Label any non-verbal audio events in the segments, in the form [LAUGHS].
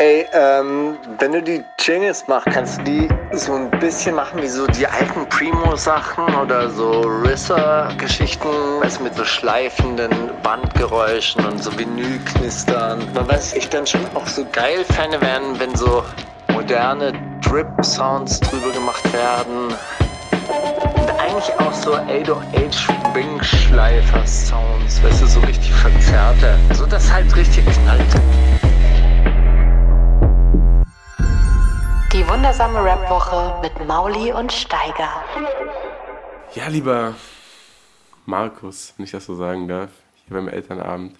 Ey, ähm, wenn du die Jingles machst, kannst du die so ein bisschen machen wie so die alten Primo-Sachen oder so Risser-Geschichten, du, mit so schleifenden Bandgeräuschen und so Vinylknistern. Man weiß, ich dann schon auch so geil Fäne werden, wenn so moderne Drip-Sounds drüber gemacht werden. Und eigentlich auch so 808 Wing-Schleifer-Sounds, weißt du, so richtig verzerrte. So dass halt richtig knallt. Die wundersame Rap-Woche mit Mauli und Steiger. Ja, lieber Markus, wenn ich das so sagen darf, hier beim Elternabend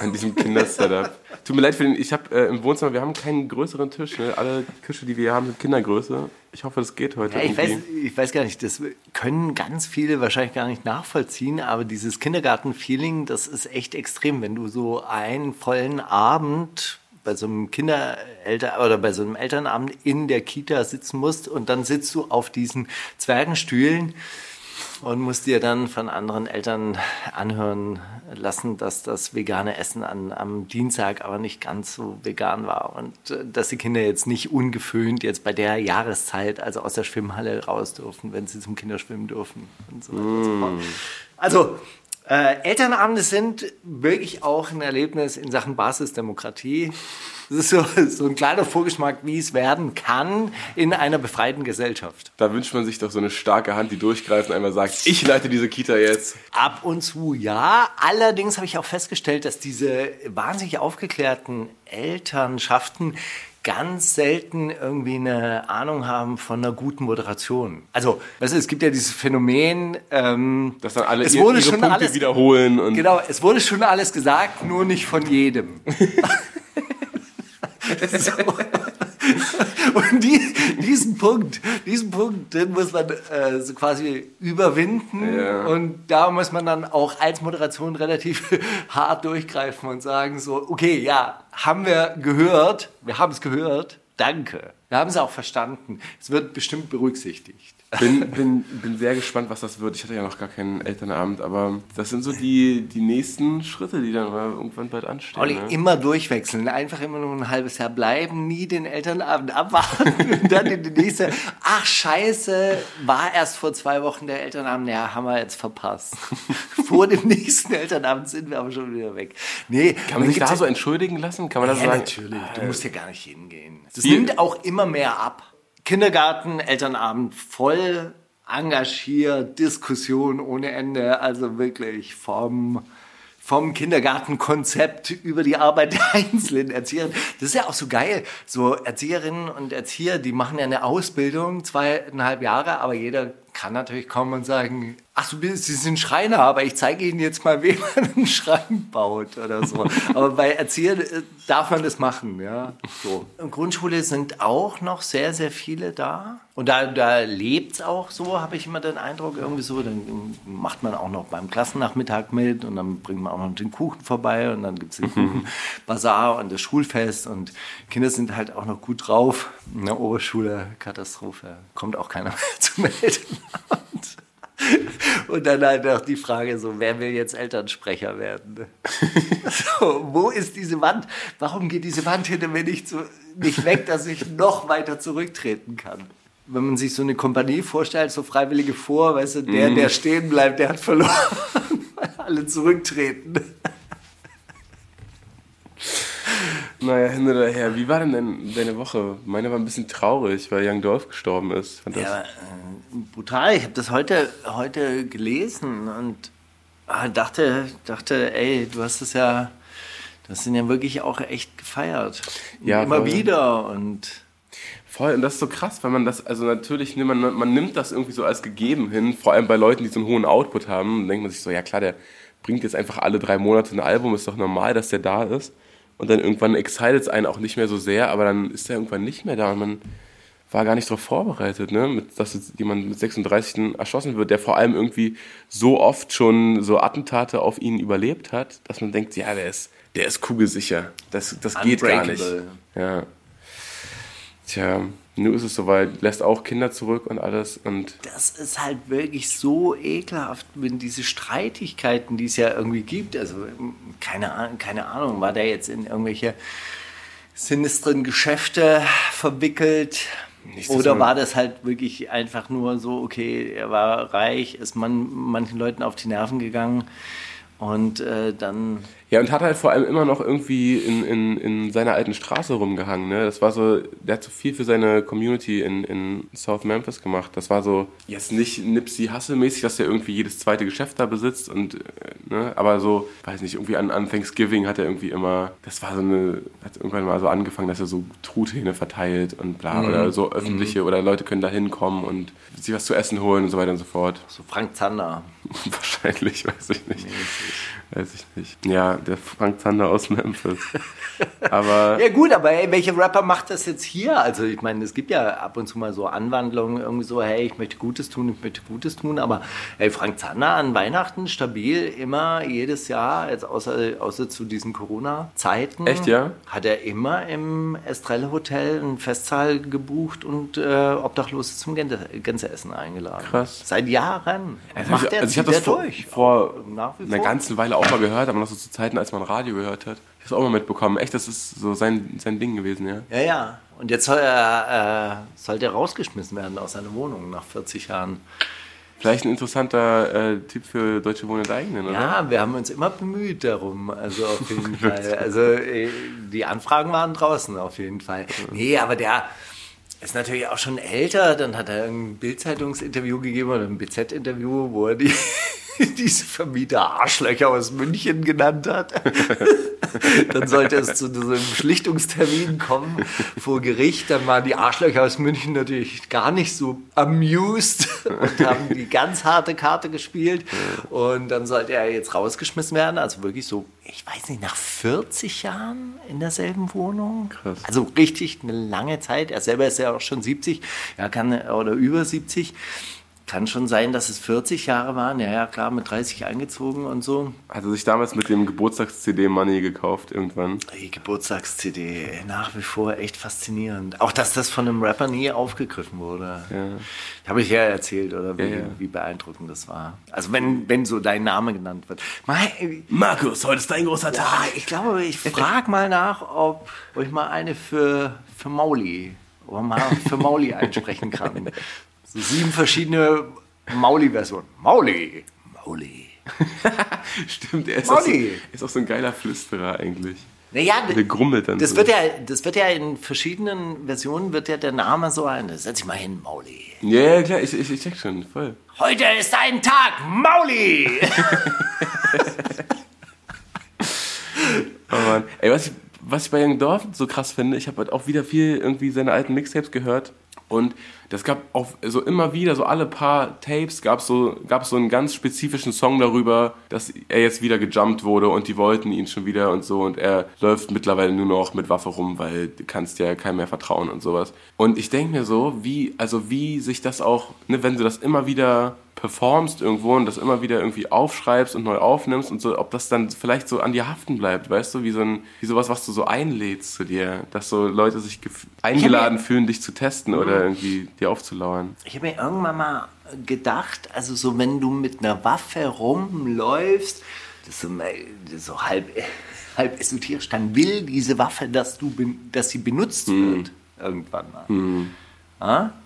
an diesem Kindersetup. [LAUGHS] Tut mir leid für den, ich habe äh, im Wohnzimmer, wir haben keinen größeren Tisch. Ne? Alle Tische, die wir hier haben, sind Kindergröße. Ich hoffe, das geht heute. Ja, ich, weiß, ich weiß gar nicht, das können ganz viele wahrscheinlich gar nicht nachvollziehen, aber dieses Kindergarten-Feeling, das ist echt extrem, wenn du so einen vollen Abend bei so einem Kindereltern oder bei so einem Elternabend in der Kita sitzen musst und dann sitzt du auf diesen Zwergenstühlen und musst dir dann von anderen Eltern anhören lassen, dass das vegane Essen an, am Dienstag aber nicht ganz so vegan war und äh, dass die Kinder jetzt nicht ungeföhnt jetzt bei der Jahreszeit also aus der Schwimmhalle raus dürfen, wenn sie zum Kinderschwimmen dürfen und so weiter und so fort. Also äh, Elternabende sind wirklich auch ein Erlebnis in Sachen Basisdemokratie. Das ist so, so ein kleiner Vorgeschmack, wie es werden kann in einer befreiten Gesellschaft. Da wünscht man sich doch so eine starke Hand, die durchgreift und einmal sagt, ich leite diese Kita jetzt. Ab und zu ja. Allerdings habe ich auch festgestellt, dass diese wahnsinnig aufgeklärten Elternschaften ganz selten irgendwie eine Ahnung haben von einer guten Moderation. Also, weißt du, es gibt ja dieses Phänomen, ähm, dass dann alle es ihr, wurde ihre schon Punkte alles, wiederholen. Und Genau, es wurde schon alles gesagt, nur nicht von jedem. [LAUGHS] [LAUGHS] [LAUGHS] so. [LAUGHS] Und die, diesen Punkt, diesen Punkt, den muss man äh, so quasi überwinden. Ja. Und da muss man dann auch als Moderation relativ [LAUGHS] hart durchgreifen und sagen so, okay, ja, haben wir gehört, wir haben es gehört, danke. Wir haben es auch verstanden. Es wird bestimmt berücksichtigt. Bin, bin, bin sehr gespannt, was das wird. Ich hatte ja noch gar keinen Elternabend, aber das sind so die, die nächsten Schritte, die dann irgendwann bald anstehen. Olli, ne? immer durchwechseln, einfach immer nur ein halbes Jahr bleiben, nie den Elternabend abwarten [LAUGHS] und dann in die nächste. Ach scheiße, war erst vor zwei Wochen der Elternabend, ja, haben wir jetzt verpasst. [LAUGHS] vor dem nächsten Elternabend sind wir aber schon wieder weg. Nee, Kann man sich da so entschuldigen lassen? Kann man das ja, sagen? natürlich. Du musst ja gar nicht hingehen. Das Viel- nimmt auch immer mehr ab. Kindergarten, Elternabend voll engagiert, Diskussion ohne Ende. Also wirklich vom, vom Kindergartenkonzept über die Arbeit der [LAUGHS] einzelnen Erzieher. Das ist ja auch so geil. So Erzieherinnen und Erzieher, die machen ja eine Ausbildung, zweieinhalb Jahre, aber jeder kann natürlich kommen und sagen, ach, du bist, Sie sind Schreiner, aber ich zeige Ihnen jetzt mal, [LAUGHS] wie man einen Schrank baut oder so. aber bei Erziehern äh, darf man das machen, ja. So. In Grundschule sind auch noch sehr, sehr viele da. Und da, da lebt es auch so, habe ich immer den Eindruck, irgendwie so. Dann macht man auch noch beim Klassennachmittag mit und dann bringt man auch noch den Kuchen vorbei und dann gibt es den Kuchenbazar und das Schulfest und Kinder sind halt auch noch gut drauf. In der Oberschule, Katastrophe. Kommt auch keiner [LAUGHS] mehr zum Elternabend. [LAUGHS] Und dann halt noch die Frage so, wer will jetzt Elternsprecher werden? [LAUGHS] so, wo ist diese Wand? Warum geht diese Wand hinter mir nicht, so, nicht weg, dass ich noch weiter zurücktreten kann? Wenn man sich so eine Kompanie vorstellt, so Freiwillige vor, weißt du, der, der stehen bleibt, der hat verloren, [LAUGHS] alle zurücktreten. Naja, hin oder her. Wie war denn dein, deine Woche? Meine war ein bisschen traurig, weil Young Dolph gestorben ist. Fand das, Ja, aber, äh, brutal. Ich habe das heute, heute gelesen und ah, dachte, dachte, ey, du hast es ja, hast ihn ja wirklich auch echt gefeiert. Ja, Immer voll. wieder und Voll, und das ist so krass, weil man das, also natürlich, nimmt man, man nimmt das irgendwie so als gegeben hin, vor allem bei Leuten, die so einen hohen Output haben, dann denkt man sich so, ja klar, der bringt jetzt einfach alle drei Monate ein Album, ist doch normal, dass der da ist. Und dann irgendwann excited es einen auch nicht mehr so sehr, aber dann ist er irgendwann nicht mehr da und man war gar nicht darauf vorbereitet, ne? mit, dass jetzt jemand mit 36 erschossen wird, der vor allem irgendwie so oft schon so Attentate auf ihn überlebt hat, dass man denkt, ja, der ist, der ist kugelsicher. Das, das geht gar nicht. Ja. Tja, nun ist es soweit, lässt auch Kinder zurück und alles und das ist halt wirklich so ekelhaft, wenn diese Streitigkeiten, die es ja irgendwie gibt, also keine, Ah- keine Ahnung, war der jetzt in irgendwelche sinistren Geschäfte verwickelt? Nicht, dass Oder war das halt wirklich einfach nur so, okay, er war reich, ist man manchen Leuten auf die Nerven gegangen und äh, dann Ja, und hat halt vor allem immer noch irgendwie in, in, in seiner alten Straße rumgehangen. Ne? Das war so, der hat so viel für seine Community in, in South Memphis gemacht. Das war so, jetzt nicht Nipsey Hussle-mäßig, dass er irgendwie jedes zweite Geschäft da besitzt. Und, äh, ne? Aber so, weiß nicht, irgendwie an, an Thanksgiving hat er irgendwie immer, das war so eine, hat irgendwann mal so angefangen, dass er so Truthähne verteilt und bla. Oder so öffentliche, oder Leute können da hinkommen und sich was zu essen holen und so weiter und so fort. so Frank Zander. [LAUGHS] Wahrscheinlich, weiß ich nicht. Weiß ich nicht. Ja, der Frank Zander aus Memphis. Aber [LAUGHS] Ja gut, aber ey, welcher Rapper macht das jetzt hier? Also ich meine, es gibt ja ab und zu mal so Anwandlungen, irgendwie so, hey, ich möchte Gutes tun, ich möchte Gutes tun, aber hey, Frank Zander an Weihnachten stabil, immer, jedes Jahr, jetzt außer, außer zu diesen Corona-Zeiten. Echt, ja? Hat er immer im Estrelle Hotel einen Festsaal gebucht und äh, Obdachlose zum Gänse Gänseessen eingeladen. Krass. Seit Jahren. Also Macht ich, er, also ich habe das vor, vor Nach wie einer ganzen Weile auch mal gehört, aber noch so zu Zeiten, als man Radio gehört hat. Ich habe auch mal mitbekommen. Echt, das ist so sein, sein Ding gewesen, ja. Ja, ja. Und jetzt soll er, äh, sollte er rausgeschmissen werden aus seiner Wohnung nach 40 Jahren. Vielleicht ein interessanter äh, Typ für Deutsche Wohnen enteignen, oder? Ja, wir haben uns immer bemüht darum, also auf [LAUGHS] jeden Fall. Also äh, die Anfragen waren draußen auf jeden Fall. Nee, aber der ist natürlich auch schon älter. Dann hat er ein Bild-Zeitungsinterview gegeben oder ein BZ-Interview, wo er die, [LAUGHS] diese Vermieter Arschlöcher aus München genannt hat. [LAUGHS] Dann sollte es zu einem Schlichtungstermin kommen vor Gericht. Dann waren die Arschlöcher aus München natürlich gar nicht so amused und haben die ganz harte Karte gespielt. Und dann sollte er jetzt rausgeschmissen werden. Also wirklich so, ich weiß nicht, nach 40 Jahren in derselben Wohnung. Krass. Also richtig eine lange Zeit. Er selber ist ja auch schon 70, ja, kann, oder über 70. Kann schon sein, dass es 40 Jahre waren. Ja, ja, klar, mit 30 eingezogen und so. Hat er sich damals mit dem Geburtstags-CD Money gekauft irgendwann. Die Geburtstags-CD, nach wie vor echt faszinierend. Auch, dass das von einem Rapper nie aufgegriffen wurde. Ja. Habe ich ja erzählt, oder wie, Ja, ja. wie beeindruckend das war. Also wenn, wenn so dein Name genannt wird. Mal, Markus, heute ist dein großer boah, ich glaube, ich frage mal nach, ob, ich mal eine für, für Mauli, ob man mal für Mauli einsprechen kann. [LAUGHS] So sieben verschiedene Mauli-Versionen. Mauli, Mauli. [LAUGHS] Stimmt, er ist auch, so, ist auch so ein geiler Flüsterer eigentlich. Naja, Der grummelt dann das so. wird ja, das wird ja in verschiedenen Versionen wird ja der Name so ein. Setz dich mal hin, Mauli. Ja, ja, klar, ich, ich, ich check schon, voll. Heute ist ein Tag, Mauli. [LAUGHS] Oh Mann. Ey, was ich, was ich bei Young Dorf so krass finde, ich habe halt auch wieder viel irgendwie seine alten Mixtapes gehört und das gab auch so immer wieder, so alle paar Tapes gab so, gab so einen ganz spezifischen Song darüber, dass er jetzt wieder gejumpt wurde und die wollten ihn schon wieder und so und er läuft mittlerweile nur noch mit Waffe rum, weil du kannst ja keinem mehr vertrauen und sowas. Und ich denke mir so, wie, also wie sich das auch, ne, wenn du das immer wieder performst irgendwo und das immer wieder irgendwie aufschreibst und neu aufnimmst und so, ob das dann vielleicht so an dir haften bleibt, weißt du, wie so ein, wie sowas, was du so einlädst zu dir, dass so Leute sich eingeladen fühlen, dich zu testen oder irgendwie dir aufzulauern. Ich habe mir irgendwann mal gedacht, also so wenn du mit einer Waffe rumläufst, das ist so, das so halb, [LAUGHS] halb esoterisch, dann will diese Waffe, dass, du, dass sie benutzt wird irgendwann mal. Ja?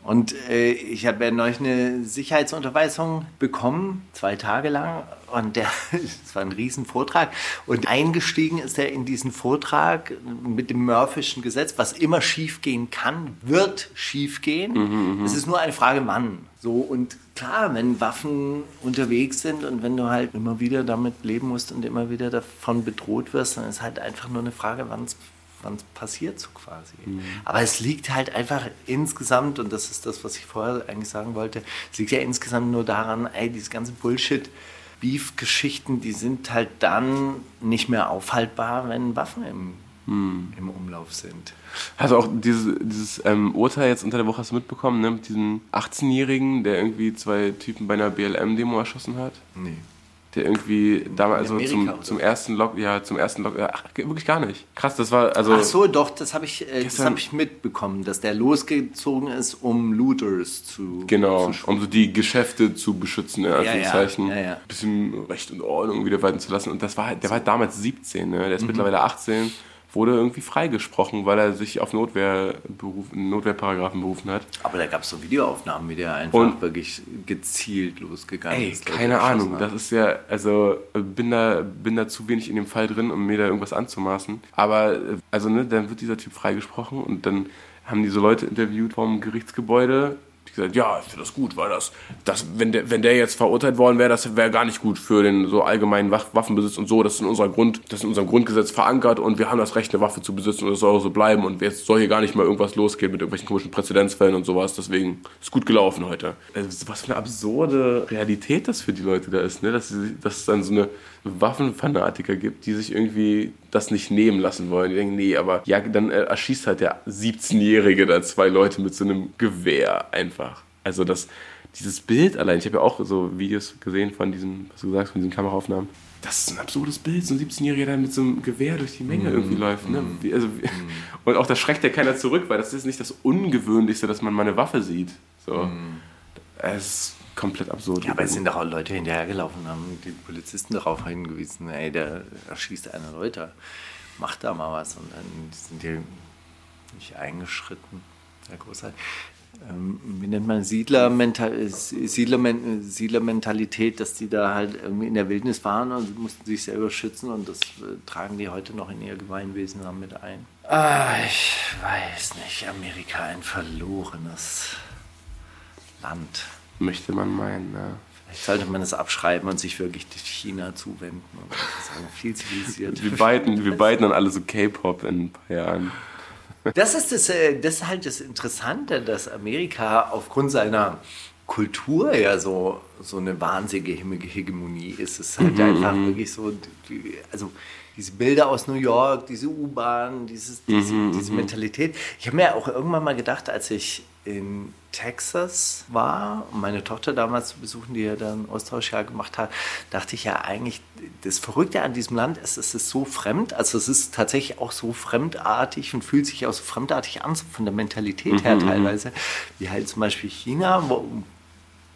Und äh, ich habe ja neulich eine Sicherheitsunterweisung bekommen, zwei Tage lang. Und der, [LAUGHS] das war ein Riesenvortrag. Und eingestiegen ist er in diesen Vortrag mit dem Murphyschen Gesetz, was immer schiefgehen kann, wird schiefgehen. Es ist nur eine Frage, wann. So, und klar, wenn Waffen unterwegs sind und wenn du halt immer wieder damit leben musst und immer wieder davon bedroht wirst, dann ist halt einfach nur eine Frage, wann es wann es passiert so quasi. Aber es liegt halt einfach insgesamt, und das ist das, was ich vorher eigentlich sagen wollte, es liegt ja insgesamt nur daran, ey, dieses ganze Bullshit, Beef-Geschichten, die sind halt dann nicht mehr aufhaltbar, wenn Waffen im, im Umlauf sind. Hast du auch dieses, dieses ähm, Urteil jetzt unter der Woche hast du mitbekommen, ne, mit diesem 18-Jährigen, der irgendwie zwei Typen bei einer BLM-Demo erschossen hat? Nee. Der irgendwie damals, also zum, zum ersten Lock, ja, zum ersten Lock, ja, ach, wirklich gar nicht. Krass, das war, also. Ach so, doch, das habe ich, äh, das ich mitbekommen, dass der losgezogen ist, um Looters zu Genau, zu um so die Geschäfte zu beschützen, in ja, Anführungszeichen. ja, ja. Bisschen Recht und Ordnung wieder walten zu lassen. Und das war halt, der war halt damals 17, ne? Mhm. der ist mittlerweile 18. wurde irgendwie freigesprochen, weil er sich auf Notwehr beruf, Notwehrparagraphen berufen hat. Aber da gab es so Videoaufnahmen, wie der einfach Und- wirklich gezielt losgegangen Ey, ist. Keine Ahnung. hat. Das ist ja, also bin da, bin da zu wenig in dem Fall drin, um mir da irgendwas anzumaßen. Aber also ne, dann wird dieser Typ freigesprochen und dann haben die so Leute interviewt vom Gerichtsgebäude. Gesagt, ja, ich finde das gut, weil das, das wenn, der, wenn der jetzt verurteilt worden wäre, das wäre gar nicht gut für den so allgemeinen Waffenbesitz und so. Das ist in unserer Grund, das ist in unserem Grundgesetz verankert und wir haben das Recht, eine Waffe zu besitzen und das soll auch so bleiben und jetzt soll hier gar nicht mal irgendwas losgehen mit irgendwelchen komischen Präzedenzfällen und sowas. Deswegen ist gut gelaufen heute. Also, was für eine absurde Realität das für die Leute da ist, ne? Dass, dass dann so eine Waffenfanatiker gibt, die sich irgendwie das nicht nehmen lassen wollen. Die denken, nee, aber ja, dann äh, erschießt halt der 17-Jährige da zwei Leute mit so einem Gewehr einfach. Also das, dieses Bild allein, ich habe ja auch so Videos gesehen von diesem, was du gesagt hast, von diesen Kameraaufnahmen. Das ist ein absurdes Bild, so ein 17-Jähriger, der mit so einem Gewehr durch die Menge irgendwie läuft. Ne? Wie, also, wie, Und auch da schreckt ja keiner zurück, weil das ist nicht das Ungewöhnlichste, dass man mal eine Waffe sieht. So. Es ist komplett absurd. Ja, aber es sind doch auch Leute hinterhergelaufen haben die Polizisten darauf hingewiesen, ey, der erschießt eine Leute, macht da mal was. Und dann sind die nicht eingeschritten. Sehr großartig. Ähm, wie nennt man Siedlermental Siedlermen Siedlermentalität, dass die da halt irgendwie in der Wildnis waren und mussten sich selber schützen und das äh, tragen die heute noch in ihr Gemeinwesen mit ein. Ah, ich weiß nicht, Amerika ein verlorenes Land. Möchte man meinen, ja. Vielleicht sollte man es abschreiben und sich wirklich China zuwenden und sagen, viel zivilisiert. Wir beiden, wir beiden dann alle so K-Pop in ein paar Jahren. Das ist, das, äh, das ist halt das Interessante, dass Amerika aufgrund seiner Kultur ja so, so eine wahnsinnige Hege- Hegemonie ist. Es ist halt einfach wirklich so, also diese Bilder aus New York, diese U-Bahn, dieses, diese, diese Mentalität. Ich habe mir auch irgendwann mal gedacht, als ich in Texas war, um meine Tochter damals zu besuchen, die ja dann Austauschjahr gemacht hat, dachte ich ja eigentlich, das Verrückte an diesem Land ist, es ist so fremd, also es ist tatsächlich auch so fremdartig und fühlt sich auch so fremdartig an, so von der Mentalität her teilweise, wie halt zum Beispiel China, wo,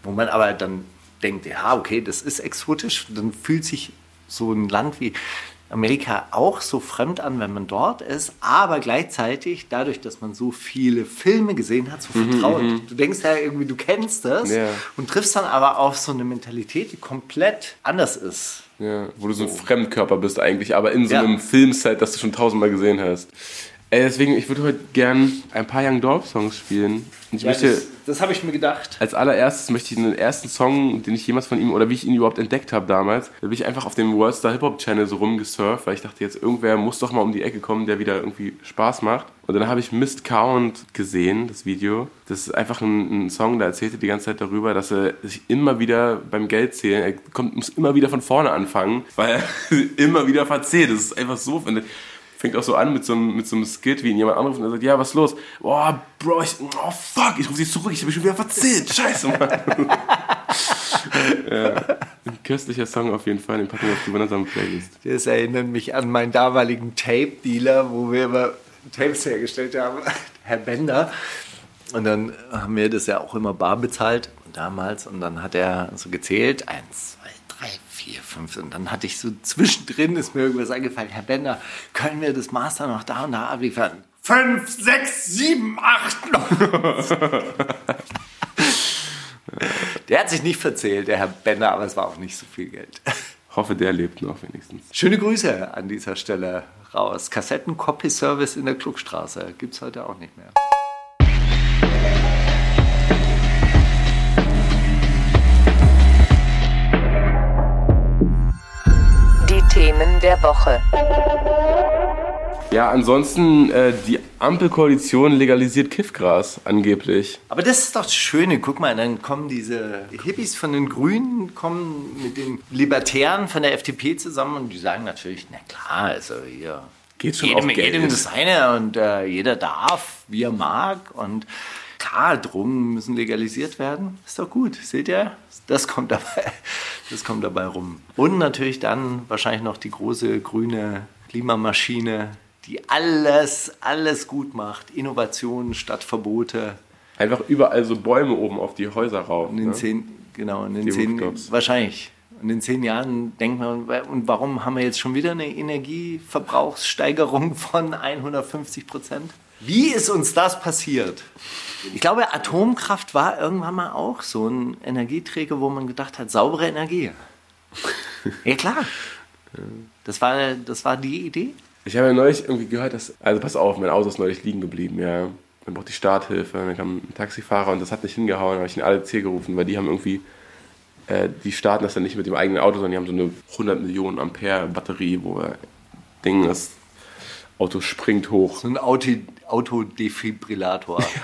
wo man aber dann denkt, ja, okay, das ist exotisch, dann fühlt sich so ein Land wie Amerika auch so fremd an, wenn man dort ist, aber gleichzeitig, dadurch, dass man so viele Filme gesehen hat, so vertraut. Du denkst ja irgendwie, du kennst das Ja. und triffst dann aber auf so eine Mentalität, die komplett anders ist. Ja, wo du so ein Fremdkörper bist eigentlich, aber in so Ja. einem Filmset, das du schon tausendmal gesehen hast. Ey, deswegen, ich würde heute gern ein paar Young Dorp Songs spielen. Und ich möchte, das das habe ich mir gedacht. als allererstes möchte ich den ersten Song, den ich jemals von ihm, oder wie ich ihn überhaupt entdeckt habe damals, da bin ich einfach auf dem Worldstar Hip Hop Channel so rumgesurft, weil ich dachte, jetzt irgendwer muss doch mal um die Ecke kommen, der wieder irgendwie Spaß macht. Und dann habe ich Mist Count gesehen, das Video. Das ist einfach ein, ein Song, da erzählt er die ganze Zeit darüber, dass er sich immer wieder beim Geldzählen, er kommt, muss immer wieder von vorne anfangen, weil er [LAUGHS] immer wieder verzählt. Das ist einfach so, wenn fängt auch so an mit so einem, mit so einem Skit, wie ihn jemand anruft und er sagt, ja, was ist los? Boah, Bro, ich, oh fuck, ich rufe dich zurück, ich habe mich schon wieder verzählt, scheiße, Mann. [LAUGHS] ja, ein köstlicher Song auf jeden Fall, den packen wir auf die wundersame Playlist. Das erinnert mich an meinen damaligen Tape-Dealer, wo wir immer Tapes hergestellt haben, [LAUGHS] Herr Bender. Und dann haben wir das ja auch immer bar bezahlt damals. Und dann hat er so gezählt, eins, vier, fünf. Und dann hatte ich so zwischendrin, ist mir irgendwas eingefallen, Herr Bender, können wir das Master noch da und da abliefern? Fünf, sechs, sieben, acht. [LAUGHS] Der hat sich nicht verzählt, der Herr Bender, aber es war auch nicht so viel Geld. Hoffe, der lebt noch wenigstens. Schöne Grüße an dieser Stelle raus. Kassetten-Copy-Service in der Klugstraße gibt es heute auch nicht mehr. Themen der Woche. Ja, ansonsten, äh, die Ampelkoalition legalisiert Kiffgras, angeblich. Aber das ist doch das Schöne. Guck mal, dann kommen diese Hippies von den Grünen, kommen mit den Libertären von der FDP zusammen und die sagen natürlich, na klar, also hier Geht schon jedem, auf Geld. jedem das seine und äh, jeder darf, wie er mag und klar, Drogen müssen legalisiert werden. Ist doch gut, seht ihr? Das kommt dabei, [LAUGHS] das kommt dabei rum. Und natürlich dann wahrscheinlich noch die große grüne Klimamaschine, die alles, alles gut macht. Innovationen statt Verbote. Einfach überall so Bäume oben auf die Häuser rauf. In den Ne? zehn, genau, in den Die zehn, Rooftops. wahrscheinlich. Und in zehn Jahren denkt man, und warum haben wir jetzt schon wieder eine Energieverbrauchssteigerung von 150 Prozent? Wie ist uns das passiert? Ich glaube, Atomkraft war irgendwann mal auch so ein Energieträger, wo man gedacht hat, saubere Energie. [LAUGHS] ja klar. Das war, das war die Idee. Ich habe ja neulich irgendwie gehört, dass, also pass auf, mein Auto ist neulich liegen geblieben, ja. Dann braucht die Starthilfe, dann kam ein Taxifahrer und das hat nicht hingehauen, dann habe ich den ADC gerufen, weil die haben irgendwie, äh, die starten das dann nicht mit dem eigenen Auto, sondern die haben so eine 100 Millionen Ampere Batterie, wo Ding, das Auto springt hoch. So ein Auto, Autodefibrillator. [LAUGHS]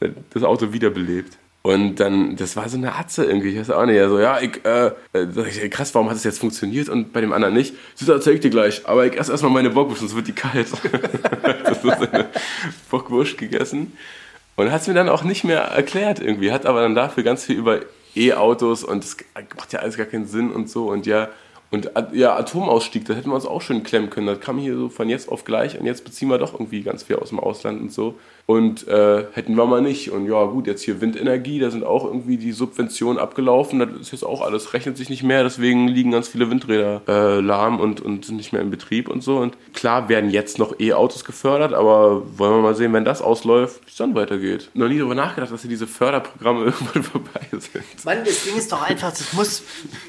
Ja, das Auto wiederbelebt. Und dann, das war so eine Atze irgendwie, ich weiß auch nicht. Also, ja, ich, äh, äh, krass, warum hat es jetzt funktioniert und bei dem anderen nicht? Das erzähl ich dir gleich, aber ich esse erstmal meine Bockwurst, sonst wird die kalt. [LAUGHS] das ist eine Bockwurst gegessen. Und hat es mir dann auch nicht mehr erklärt irgendwie, hat aber dann dafür ganz viel über E-Autos und das macht ja alles gar keinen Sinn und so und ja, und ja, Atomausstieg, das hätten wir uns auch schon klemmen können. Das kam hier so von jetzt auf gleich und jetzt beziehen wir doch irgendwie ganz viel aus dem Ausland und so. Und äh, hätten wir mal nicht. Und ja, gut, jetzt hier Windenergie, da sind auch irgendwie die Subventionen abgelaufen. Das ist jetzt auch alles, rechnet sich nicht mehr. Deswegen liegen ganz viele Windräder äh, lahm und, und sind nicht mehr in Betrieb und so. Und klar werden jetzt noch E-Autos gefördert, aber wollen wir mal sehen, wenn das ausläuft, wie es dann weitergeht. Noch nie darüber nachgedacht, dass hier diese Förderprogramme [LAUGHS] irgendwann vorbei sind. Mann, das Ding ist doch einfach, das muss,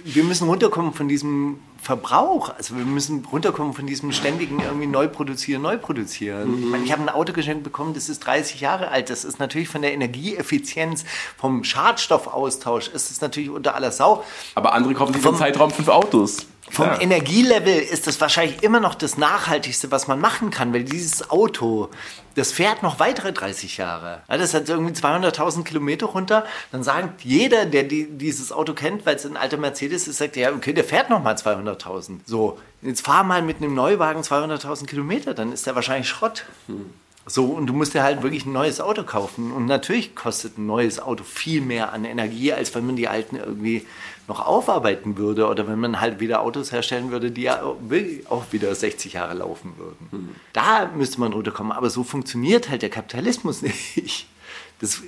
wir müssen runterkommen von diesem Verbrauch. Also wir müssen runterkommen von diesem ständigen irgendwie neu produzieren, neu produzieren. Mhm. Ich, meine, ich habe ein Auto geschenkt bekommen, das ist 30 Jahre alt. Das ist natürlich von der Energieeffizienz, vom Schadstoffaustausch ist es natürlich unter aller Sau. Aber andere kaufen sich im Zeitraum fünf Autos. Vom ja. Energielevel ist das wahrscheinlich immer noch das Nachhaltigste, was man machen kann, weil dieses Auto, das fährt noch weitere 30 Jahre. das hat irgendwie 200.000 Kilometer runter. Dann sagt jeder, der die, dieses Auto kennt, weil es ein alter Mercedes ist, sagt ja, okay, der fährt noch mal 200.000. So, jetzt fahr mal mit einem Neuwagen 200.000 Kilometer, dann ist der wahrscheinlich Schrott. Hm. So, und du musst dir halt wirklich ein neues Auto kaufen. Und natürlich kostet ein neues Auto viel mehr an Energie, als wenn man die alten irgendwie noch aufarbeiten würde oder wenn man halt wieder Autos herstellen würde, die ja auch wieder 60 Jahre laufen würden. Mhm. Da müsste man runterkommen. Aber so funktioniert halt der Kapitalismus [LAUGHS] nicht. Das,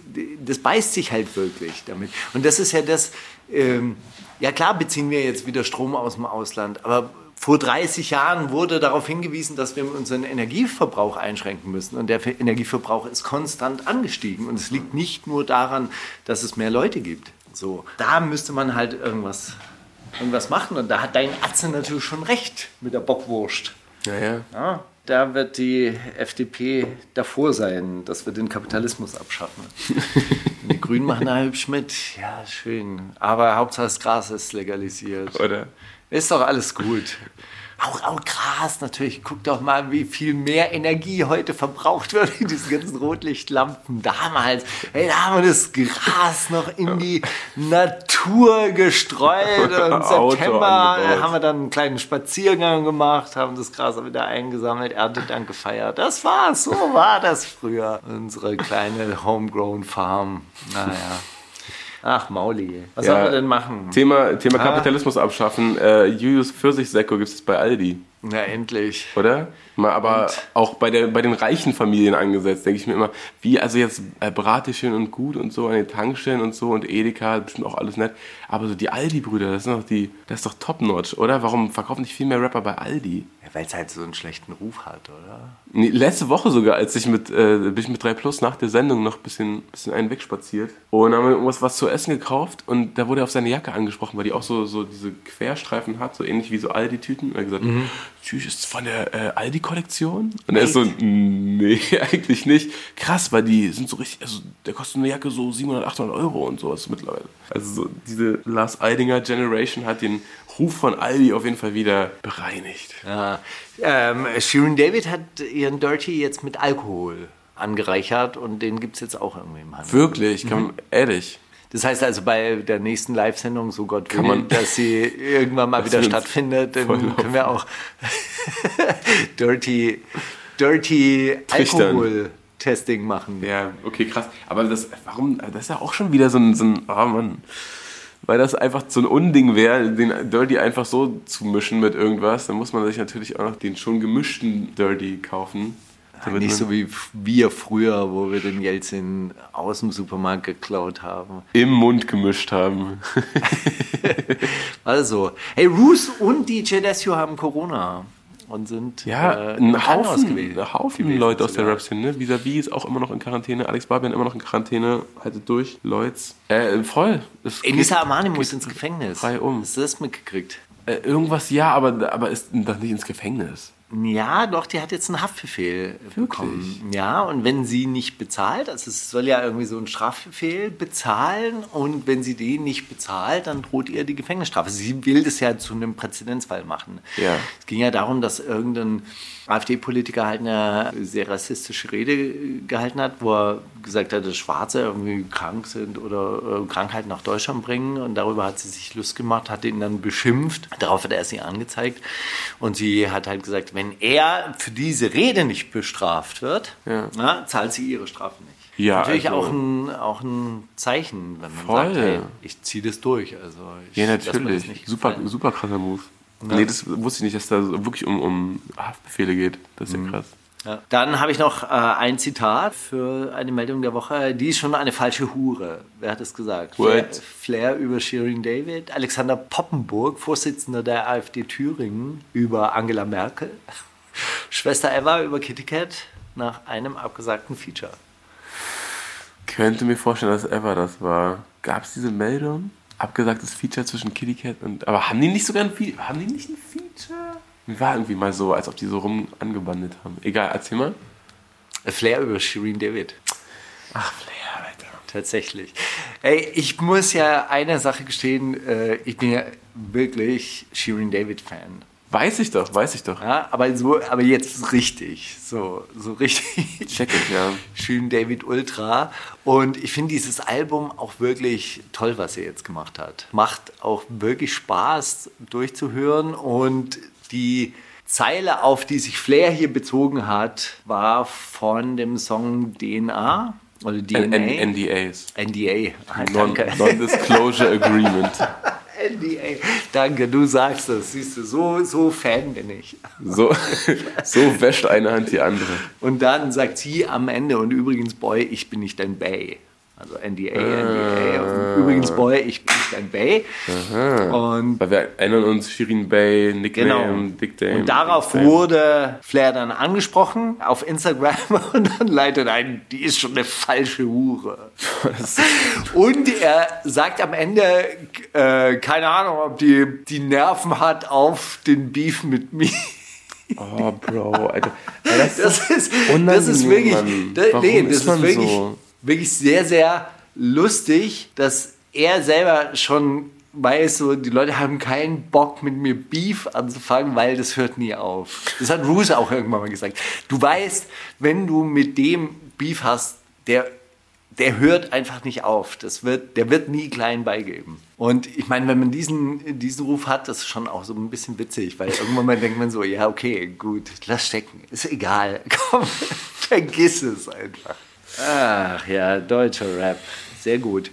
das beißt sich halt wirklich damit. Und das ist ja das, ähm, ja klar beziehen wir jetzt wieder Strom aus dem Ausland, aber vor 30 Jahren wurde darauf hingewiesen, dass wir unseren Energieverbrauch einschränken müssen. Und der Energieverbrauch ist konstant angestiegen. Und es liegt nicht nur daran, dass es mehr Leute gibt. So, da müsste man halt irgendwas, irgendwas machen. Und da hat dein Atze natürlich schon recht mit der Bockwurst. Ja, ja. ja da wird die FDP davor sein, dass wir den Kapitalismus abschaffen. [LAUGHS] die Grünen machen da hübsch mit. Ja, schön. Aber Hauptsache das Gras ist legalisiert. Oder? Ist doch alles gut. Auch, auch krass natürlich. Guck doch mal, wie viel mehr Energie heute verbraucht wird in diesen ganzen Rotlichtlampen. Damals, hey, da haben wir das Gras noch in die Natur gestreut. Und im [LAUGHS] September haben wir dann einen kleinen Spaziergang gemacht, haben das Gras wieder eingesammelt, Erntedank gefeiert. Das war's, so war das früher. Unsere kleine Homegrown Farm. Naja. Ach, Mauli. Was ja, sollen wir denn machen? Thema, Thema ah. Kapitalismus abschaffen. Äh, Julius Pfirsichsekko gibt es bei Aldi. Na, endlich. Oder? Mal aber und? auch bei, der, bei den reichen Familien angesetzt, denke ich mir immer, wie, also jetzt äh, Bratischchen und Gut und so an den Tankstellen und so und Edeka, bestimmt auch alles nett. Aber so die Aldi-Brüder, das, sind doch die, das ist doch top-notch, oder? Warum verkaufen nicht viel mehr Rapper bei Aldi? Ja, weil es halt so einen schlechten Ruf hat, oder? Nee, letzte Woche sogar, als ich mit, äh, bin ich mit 3 Plus nach der Sendung noch ein bisschen, bisschen einen wegspaziert. Und haben wir irgendwas was zu essen gekauft und da wurde er auf seine Jacke angesprochen, weil die auch so, so diese Querstreifen hat, so ähnlich wie so Aldi-Tüten. Und er hat gesagt, mhm. Tschüss, ist von der äh, Aldi-Kollektion? Und er ist so, nee, [LAUGHS] eigentlich nicht. Krass, weil die sind so richtig, also der kostet eine Jacke so 700, 800 Euro und sowas mittlerweile. Also so diese Lars Eidinger Generation hat den Ruf von Aldi auf jeden Fall wieder bereinigt. Ja. Ähm, Shirin David hat ihren Dirty jetzt mit Alkohol angereichert und den gibt es jetzt auch irgendwie im Handel. Wirklich? Kann, mhm. Ehrlich? Das heißt also bei der nächsten Live-Sendung, so Gott will, man, dass sie irgendwann mal wieder stattfindet, dann können wir auch [LAUGHS] Dirty, Dirty Alkohol-Testing machen. Ja, okay, krass. Aber das, warum, das ist ja auch schon wieder so ein, so ein oh Mann. Weil das einfach so ein Unding wäre, den Dirty einfach so zu mischen mit irgendwas. Dann muss man sich natürlich auch noch den schon gemischten Dirty kaufen. Nicht so wie wir früher, wo wir den Jelzin aus dem Supermarkt geklaut haben. im Mund gemischt haben. [LAUGHS] Also, hey, Roos und DJ Desio haben Corona und sind Ja, äh, ein Haufen, gewesen- ein Haufen gewesen Leute aus der sogar. Rap-Szene. Ne? Vis-a-vis ist auch immer noch in Quarantäne. Alex Barbian immer noch in Quarantäne. Haltet durch, Leute. Äh, voll. Es Elisa Armani muss ins Gefängnis. frei um. Hast du das mitgekriegt? Äh, irgendwas ja, aber, aber ist doch nicht ins Gefängnis. Ja, doch, die hat jetzt einen Haftbefehl bekommen. Ja, und wenn sie nicht bezahlt, also es soll ja irgendwie so ein Strafbefehl bezahlen und wenn sie den nicht bezahlt, dann droht ihr die Gefängnisstrafe. Sie will das ja zu einem Präzedenzfall machen. Ja. Es ging ja darum, dass irgendein AfD-Politiker halt eine sehr rassistische Rede gehalten hat, wo er gesagt hat, dass Schwarze irgendwie krank sind oder äh, Krankheiten nach Deutschland bringen. Und darüber hat sie sich Lust gemacht, hat ihn dann beschimpft. Darauf hat er sie angezeigt. Und sie hat halt gesagt, wenn er für diese Rede nicht bestraft wird, Ja. na, zahlt sie ihre Strafe nicht. Ja, Natürlich also- auch, ein, auch ein Zeichen, wenn man Voll. sagt, hey, ich ziehe das durch. Also ich Ja, natürlich. nicht Super, super krasser Move. Nee, das wusste ich nicht, dass da wirklich um, um Haftbefehle geht. Das ist Mhm. ja krass. Ja. Dann habe ich noch äh, ein Zitat für eine Meldung der Woche. Die ist schon eine falsche Hure. Wer hat es gesagt? Flair, Flair über Shirin David, Alexander Poppenburg, Vorsitzender der AfD Thüringen, über Angela Merkel, [LAUGHS] Schwester Eva über Kitty Cat nach einem abgesagten Feature. Könnte mir vorstellen, dass Ever das war. Gab es diese Meldung? Abgesagtes Feature zwischen Kitty Cat und. Aber haben die nicht sogar ein Feature? Haben die nicht ein Feature? Mir war irgendwie mal so, als ob die so rum angebandelt haben. Egal, erzähl mal. Flair über Shirin David. Ach, Flair, Alter. Tatsächlich. Ey, ich muss ja eine Sache gestehen, äh, ich bin ja wirklich Shirin David Fan. Weiß ich doch, weiß ich doch. Ja, aber so, aber jetzt richtig, so, so richtig. Check it, ja. Schön David Ultra. Und ich finde dieses Album auch wirklich toll, was er jetzt gemacht hat. Macht auch wirklich Spaß durchzuhören. Und die Zeile, auf die sich Flair hier bezogen hat, war von dem Song DNA oder DNA. N NDAs. NDA. Non- Danke. Non-Disclosure [LAUGHS] Agreement. NDA. Danke, du sagst es. Siehst du, so, so Fan bin ich. So, [LAUGHS] so wäscht eine Hand die andere. Und dann sagt sie am Ende, und übrigens, Boy, ich bin nicht dein Bay. Also NDA, NDA. Und übrigens, Boy, ich bin nicht dein Bay. Und Weil wir erinnern uns, Shirin Bay, Nickname, Genau. Dick Dame. Und darauf Dick wurde Flair dann angesprochen auf Instagram [LAUGHS] und dann leitet ein, die ist schon eine falsche Hure. [LAUGHS] und er sagt am Ende, äh, keine Ahnung, ob die die Nerven hat auf den Beef mit [LAUGHS] mir. Oh, Bro, Alter. Das Das ist, das ist wirklich, Mann. Warum nee, das ist ist, wirklich, so? Wirklich sehr, sehr lustig, dass er selber schon weiß, so, die Leute haben keinen Bock mit mir Beef anzufangen, weil das hört nie auf. Das hat Roos auch irgendwann mal gesagt. Du weißt, wenn du mit dem Beef hast, der der hört einfach nicht auf. Das wird, der wird nie klein beigeben. Und ich meine, wenn man diesen, diesen Ruf hat, das ist schon auch so ein bisschen witzig, weil irgendwann mal denkt man so, ja, okay, gut, lass stecken. Ist egal. [LAUGHS] Komm, vergiss es einfach. Ach ja, deutscher Rap. Sehr gut.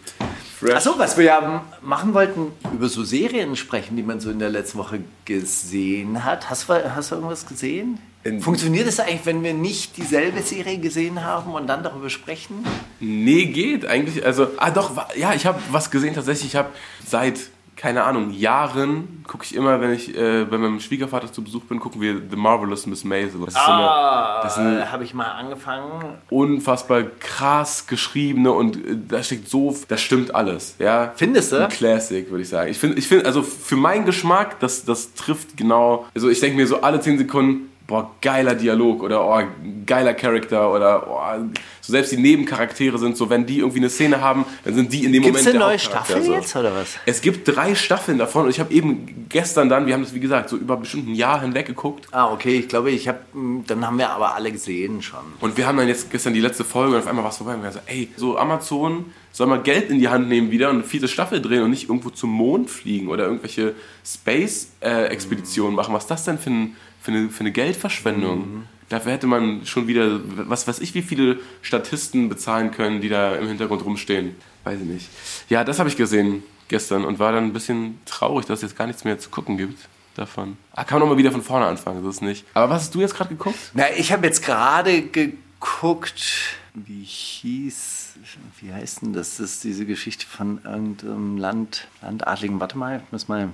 Achso, was wir ja machen wollten, über so Serien sprechen, die man so in der letzten Woche gesehen hat. Hast du, hast du irgendwas gesehen? In- Funktioniert es eigentlich, wenn wir nicht dieselbe Serie gesehen haben und dann darüber sprechen? Nee, geht eigentlich. Also, ah doch, ja, ich habe was gesehen tatsächlich. Ich habe seit, keine Ahnung, Jahren, gucke ich immer, wenn ich äh, bei meinem Schwiegervater zu Besuch bin, gucken wir The Marvelous Miss Maisel. Das ist so eine, eine habe ich mal angefangen. unfassbar krass geschriebene und äh, da steckt so, das stimmt alles. Ja? Findest du? Ein Classic, würde ich sagen. Ich finde, ich find, also für meinen Geschmack, das, das trifft genau. Also ich denke mir so alle 10 Sekunden, boah, geiler Dialog oder oh, geiler Charakter oder oh, so selbst die Nebencharaktere sind so, wenn die irgendwie eine Szene haben, dann sind die in dem Gibt es Moment eine der neue Staffel so. jetzt oder was? Es gibt drei Staffeln davon und ich habe eben gestern dann, wir haben das wie gesagt so über bestimmt ein Jahr hinweg geguckt Ah, okay, ich glaube, ich habe, dann haben wir aber alle gesehen schon. Und wir haben dann jetzt gestern die letzte Folge und auf einmal war es vorbei. Und wir haben gesagt, ey, so Amazon soll mal Geld in die Hand nehmen wieder und eine vierte Staffel drehen und nicht irgendwo zum Mond fliegen oder irgendwelche Space-Expeditionen machen. Was ist das denn für, ein, für, eine, für eine Geldverschwendung? Dafür hätte man schon wieder, was weiß ich, wie viele Statisten bezahlen können, die da im Hintergrund rumstehen. Weiß ich nicht. Ja, das habe ich gesehen gestern und war dann ein bisschen traurig, dass es jetzt gar nichts mehr zu gucken gibt. davon. Ah, kann man nochmal wieder von vorne anfangen, so ist nicht. Aber was hast du jetzt gerade geguckt? Na, ich habe jetzt gerade geguckt, wie hieß, wie heißt denn das? Das ist diese Geschichte von irgendeinem Land, Landadligen. Warte mal, ich muss mal.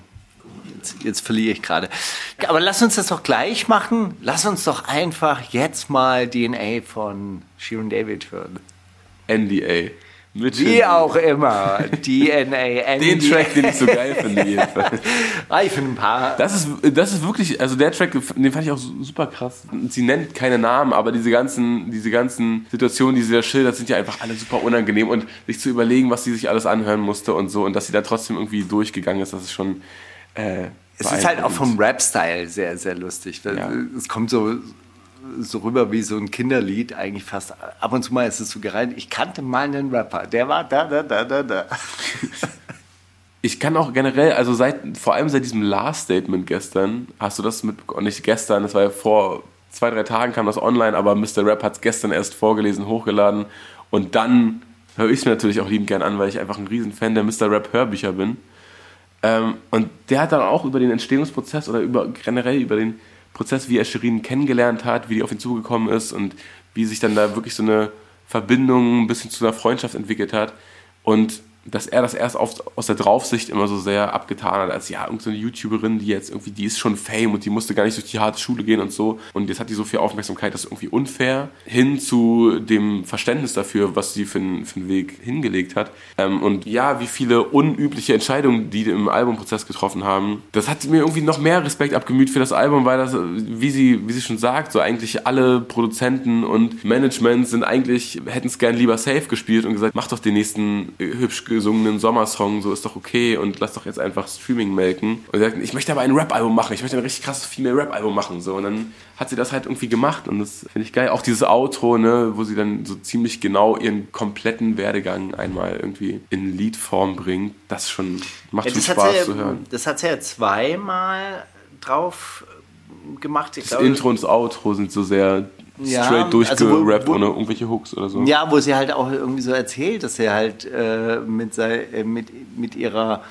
Jetzt, jetzt verliere ich gerade. Aber lass uns das doch gleich machen. Lass uns doch einfach jetzt mal DNA von Sharon David hören. NDA. Mit Wie auch immer. DNA, [LAUGHS] Den Track, den ich so geil finde, jedenfalls. [LAUGHS] Ah, ich finde ein paar. Das ist, das ist wirklich, also der Track, den fand ich auch super krass. Sie nennt keine Namen, aber diese ganzen, diese ganzen Situationen, die sie da schildert, sind ja einfach alle super unangenehm und sich zu überlegen, was sie sich alles anhören musste und so und dass sie da trotzdem irgendwie durchgegangen ist, das ist schon. Äh, Es ist halt auch vom. Rap-Style sehr, sehr lustig. Ja. Es kommt so, so rüber wie so ein Kinderlied eigentlich fast. Ab und zu mal ist es so gereiht. Ich kannte mal einen Rapper, der war da, da, da, da, da. [LAUGHS] Ich kann auch generell, also seit, vor allem seit diesem Last-Statement gestern, hast du das mitbekommen? Nicht gestern, das war ja vor zwei, drei Tagen kam das online, aber Mr. Rap hat es gestern erst vorgelesen, hochgeladen und dann höre ich es mir natürlich auch liebend gern an, weil ich einfach ein Riesenfan der Mr. Rap Hörbücher bin. Ähm, und der hat dann auch über den Entstehungsprozess oder über generell über den Prozess, wie er Shirin kennengelernt hat, wie die auf ihn zugekommen ist und wie sich dann da wirklich so eine Verbindung ein bisschen zu einer Freundschaft entwickelt hat. Und dass er das erst auf, aus der Draufsicht immer so sehr abgetan hat, als ja, irgendeine YouTuberin, die jetzt irgendwie, die ist schon Fame und die musste gar nicht durch die harte Schule gehen und so. Und jetzt hat die so viel Aufmerksamkeit, das ist irgendwie unfair, hin zu dem Verständnis dafür, was sie für, einen- für einen Weg hingelegt hat. Ähm, und ja, wie viele unübliche Entscheidungen, die im Albumprozess getroffen haben, das hat mir irgendwie noch mehr Respekt abgemüht für das Album, weil das, wie sie, wie sie schon sagt, so eigentlich alle Produzenten und Management sind eigentlich, hätten es gern lieber safe gespielt und gesagt, mach doch den nächsten äh, hübsch gesungenen Sommersong, so ist doch okay und lass doch jetzt einfach Streaming melken. Und sie sagten, ich möchte aber ein Rap-Album machen, ich möchte ein richtig krasses Female-Rap-Album machen, so. Und dann hat sie das halt irgendwie gemacht und das finde ich geil. Auch dieses Outro, ne, wo sie dann so ziemlich genau ihren kompletten Werdegang einmal irgendwie in Liedform bringt, das schon, macht Ja, schon das, hat Spaß sie, zu hören. das hat sie ja zweimal drauf gemacht. Ich Das glaube, Intro und das Outro sind so sehr Ja, straight durchgerappt, also wo- wo- ohne irgendwelche Hooks oder so. Ja, wo sie halt auch irgendwie so erzählt, dass sie halt äh, mit, sei, äh, mit, mit ihrer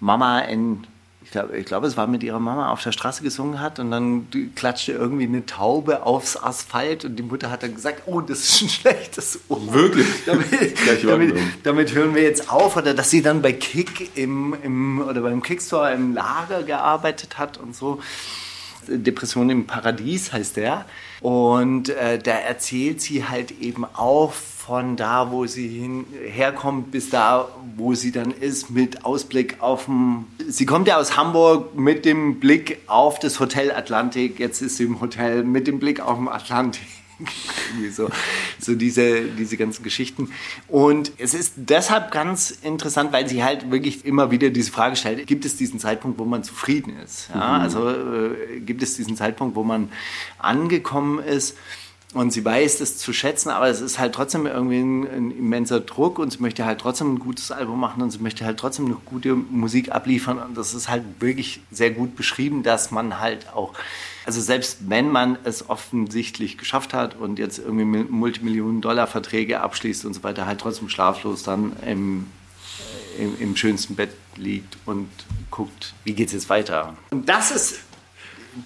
Mama in, ich glaube, ich glaub, es war mit ihrer Mama auf der Straße gesungen hat und dann klatschte irgendwie eine Taube aufs Asphalt und die Mutter hat dann gesagt, oh, das ist ein [LAUGHS] schlechtes Ohr. Wirklich? [LAUGHS] Damit, damit, damit hören wir jetzt auf. Oder dass sie dann bei Kick im, im, oder beim Kickstore im Lager gearbeitet hat und so. Depression im Paradies heißt der. Und äh, da erzählt sie halt eben auch von da, wo sie hin, herkommt, bis da, wo sie dann ist, mit Ausblick auf dem. Sie kommt ja aus Hamburg mit dem Blick auf das Hotel Atlantik. Jetzt ist sie im Hotel mit dem Blick auf den Atlantik. So, so diese, diese ganzen Geschichten. Und es ist deshalb ganz interessant, weil sie halt wirklich immer wieder diese Frage stellt, gibt es diesen Zeitpunkt, wo man zufrieden ist? Ja? Also äh, gibt es diesen Zeitpunkt, wo man angekommen ist? Und sie weiß das zu schätzen, aber es ist halt trotzdem irgendwie ein, ein immenser Druck und sie möchte halt trotzdem ein gutes Album machen und sie möchte halt trotzdem noch gute Musik abliefern. Und das ist halt wirklich sehr gut beschrieben, dass man halt auch, also selbst wenn man es offensichtlich geschafft hat und jetzt irgendwie Multimillionen-Dollar-Verträge abschließt und so weiter, halt trotzdem schlaflos dann im, im, im schönsten Bett liegt und guckt, wie geht es jetzt weiter. Und das ist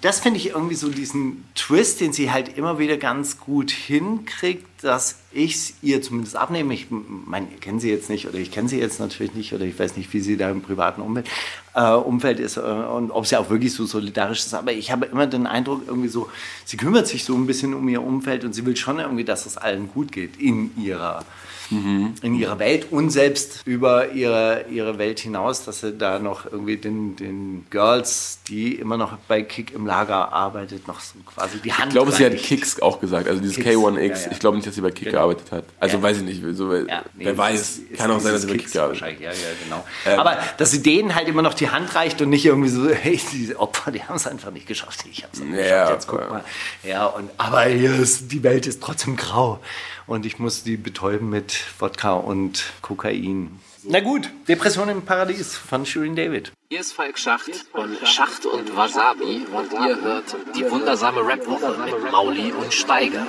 das finde ich irgendwie so diesen Twist, den sie halt immer wieder ganz gut hinkriegt, dass ich es ihr zumindest abnehme. Ich meine, ich kenne sie jetzt nicht oder ich kenne sie jetzt natürlich nicht oder ich weiß nicht, wie sie da im privaten Umfeld, äh, Umfeld ist äh, und ob sie auch wirklich so solidarisch ist. Aber ich habe immer den Eindruck, irgendwie so, sie kümmert sich so ein bisschen um ihr Umfeld und sie will schon irgendwie, dass es allen gut geht in ihrer in ihrer Welt und selbst über ihre, ihre Welt hinaus, dass sie da noch irgendwie den, den Girls, die immer noch bei Kick im Lager arbeitet, noch so quasi die Hand Ich glaube, sie hat. Kicks auch gesagt, also dieses Kicks, K1X. ja, ja. Ich glaube nicht, dass sie bei Kick Genau. gearbeitet hat. Also Ja. weiß ich nicht, so, wer nee, weiß, ist- kann auch sein, dass sie bei Kick gearbeitet hat. ja, ja, genau. Ähm, Aber dass sie denen halt immer noch die Hand reicht und nicht irgendwie so, [LAUGHS] hey, diese Opfer, die haben es einfach nicht geschafft. Ich habe es nicht geschafft. Jetzt guck ja. mal. Ja, und, aber hier ist, die Welt ist trotzdem grau. Und ich muss die betäuben mit Wodka und Kokain. Na gut, Depression im Paradies von Shirin David. Hier ist Falk Schacht von Schacht und Wasabi und ihr hört die wundersame Rapwoche mit Mauli und Steiger.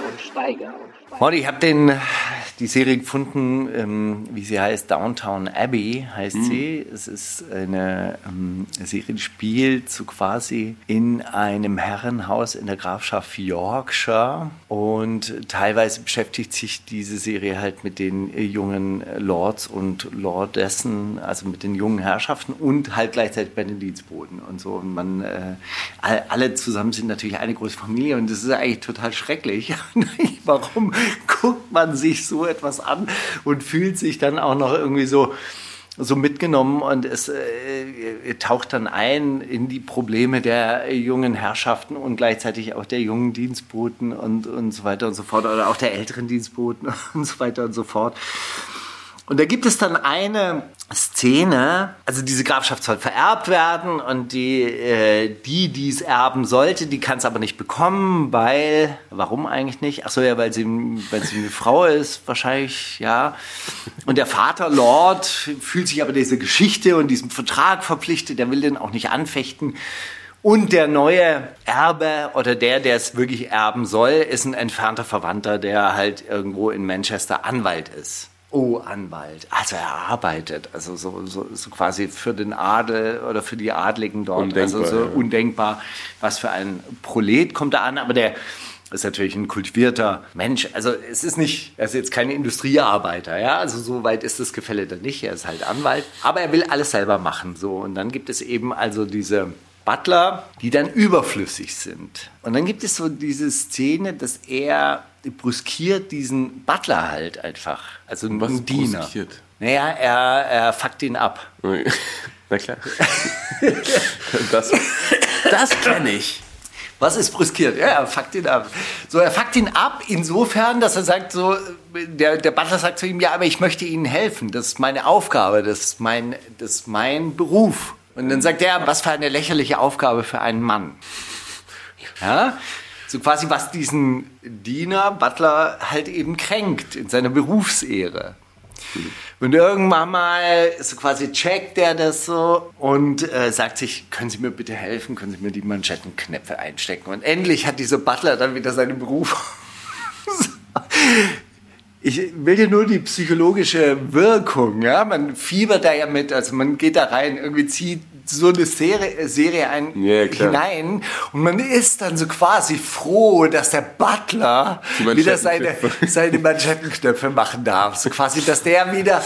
Molly, ich habe den die Serie gefunden, ähm, wie sie heißt, Downtown Abbey heißt sie. Es ist eine ähm, Serie, die spielt so quasi in einem Herrenhaus in der Grafschaft Yorkshire und teilweise beschäftigt sich diese Serie halt mit den äh, jungen Lords und Lordessen, also mit den jungen Herrschaften und halt gleichzeitig bei den Dienstboten und so. Und man, äh, all- alle zusammen sind natürlich eine große Familie und das ist eigentlich total schrecklich. [LAUGHS] Warum [LAUGHS] guckt man sich so etwas an und fühlt sich dann auch noch irgendwie so so mitgenommen und es äh, taucht dann ein in die Probleme der jungen Herrschaften und gleichzeitig auch der jungen Dienstboten und, und so weiter und so fort oder auch der älteren Dienstboten [LAUGHS] und so weiter und so fort. Und da gibt es dann eine Szene, also diese Grafschaft soll vererbt werden und die, äh, die, die es erben sollte, die kann es aber nicht bekommen, weil, warum eigentlich nicht? Ach so, ja, weil sie, weil sie eine Frau ist, wahrscheinlich, ja. Und der Vater Lord fühlt sich aber dieser Geschichte und diesem Vertrag verpflichtet, der will den auch nicht anfechten. Und der neue Erbe oder der, der es wirklich erben soll, ist ein entfernter Verwandter, der halt irgendwo in Manchester Anwalt ist. Oh, Anwalt. Also er arbeitet, also so, so, so quasi für den Adel oder für die Adligen dort. Undenkbar, also so ja. undenkbar, was für ein Prolet kommt da an, aber der ist natürlich ein kultivierter Mensch. Also es ist nicht, er ist jetzt kein Industriearbeiter, ja, also so weit ist das Gefälle dann nicht. Er ist halt Anwalt, aber er will alles selber machen, so. Und dann gibt es eben also diese Butler, die dann überflüssig sind. Und dann gibt es so diese Szene, dass er brüskiert diesen Butler halt einfach, also Was einen Diener. brüskiert? Naja, er, er fuckt ihn ab. [LAUGHS] Na klar. [LAUGHS] Das, das kenne ich. Was ist brüskiert? Ja, er fuckt ihn ab. So, er fuckt ihn ab insofern, dass er sagt so, der, der Butler sagt zu ihm, ja, aber ich möchte Ihnen helfen. Das ist meine Aufgabe, das ist mein, das ist mein Beruf. Und dann sagt er, was für eine lächerliche Aufgabe für einen Mann. Ja? So quasi, was diesen Diener, Butler halt eben kränkt in seiner Berufsehre. Und irgendwann mal so quasi checkt er das so und äh, sagt sich, können Sie mir bitte helfen, können Sie mir die Manschettenknöpfe einstecken. Und endlich hat dieser Butler dann wieder seinen Beruf. [LAUGHS] Ich will dir nur die psychologische Wirkung, ja. Man fiebert da ja mit, also man geht da rein, irgendwie zieht so eine Serie, Serie ein, Ja, hinein und man ist dann so quasi froh, dass der Butler wieder seine, [LAUGHS] seine Manschettenknöpfe machen darf. So quasi, dass der wieder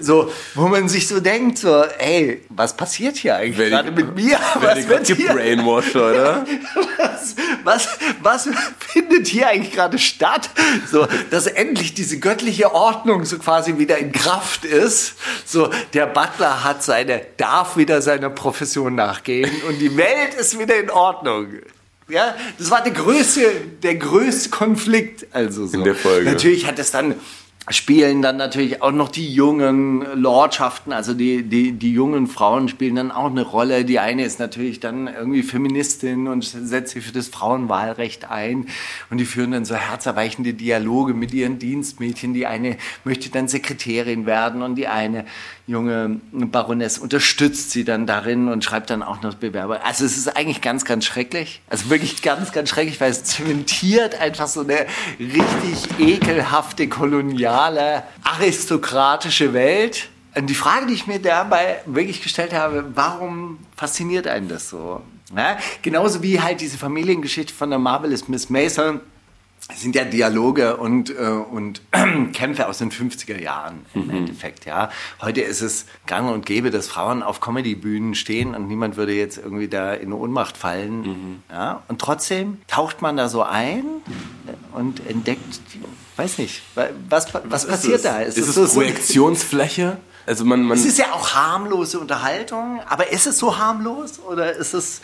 so, wo man sich so denkt, so, ey, was passiert hier eigentlich gerade mit mir? Was wird hier? gebrainwashed, oder? Was, [LAUGHS] was, was findet hier eigentlich gerade statt? So, dass endlich diese göttliche Ordnung so quasi wieder in Kraft ist. So, der Butler hat seine, darf wieder seiner Profession nachgehen und die Welt ist wieder in Ordnung. Ja, das war der größte, der größte Konflikt. Also so. In der Folge. Natürlich hat es dann spielen dann natürlich auch noch die jungen Lordschaften, also die, die, die jungen Frauen spielen dann auch eine Rolle. Die eine ist natürlich dann irgendwie Feministin und setzt sich für das Frauenwahlrecht ein und die führen dann so herzerweichende Dialoge mit ihren Dienstmädchen. Die eine möchte dann Sekretärin werden und die eine junge Baroness unterstützt sie dann darin und schreibt dann auch noch Bewerber. Also es ist eigentlich ganz, ganz schrecklich. Also wirklich ganz, ganz schrecklich, weil es zementiert einfach so eine richtig ekelhafte, koloniale, aristokratische Welt. Und die Frage, die ich mir dabei wirklich gestellt habe, warum fasziniert einen das so? Ja, genauso wie halt diese Familiengeschichte von der Marvelous Miss Mason sind ja Dialoge und, äh, und [CLEARS THROAT] Kämpfe aus den 50er Jahren im Endeffekt, ja. Heute ist es gang und gäbe, dass Frauen auf Comedy-Bühnen stehen und niemand würde jetzt irgendwie da in Ohnmacht fallen, ja. Und trotzdem taucht man da so ein und entdeckt, weiß nicht, wa- was, was passiert da? Ist, es es so- so- Projektionsfläche? Also man, man es ist ja auch harmlose Unterhaltung, aber ist es so harmlos oder ist es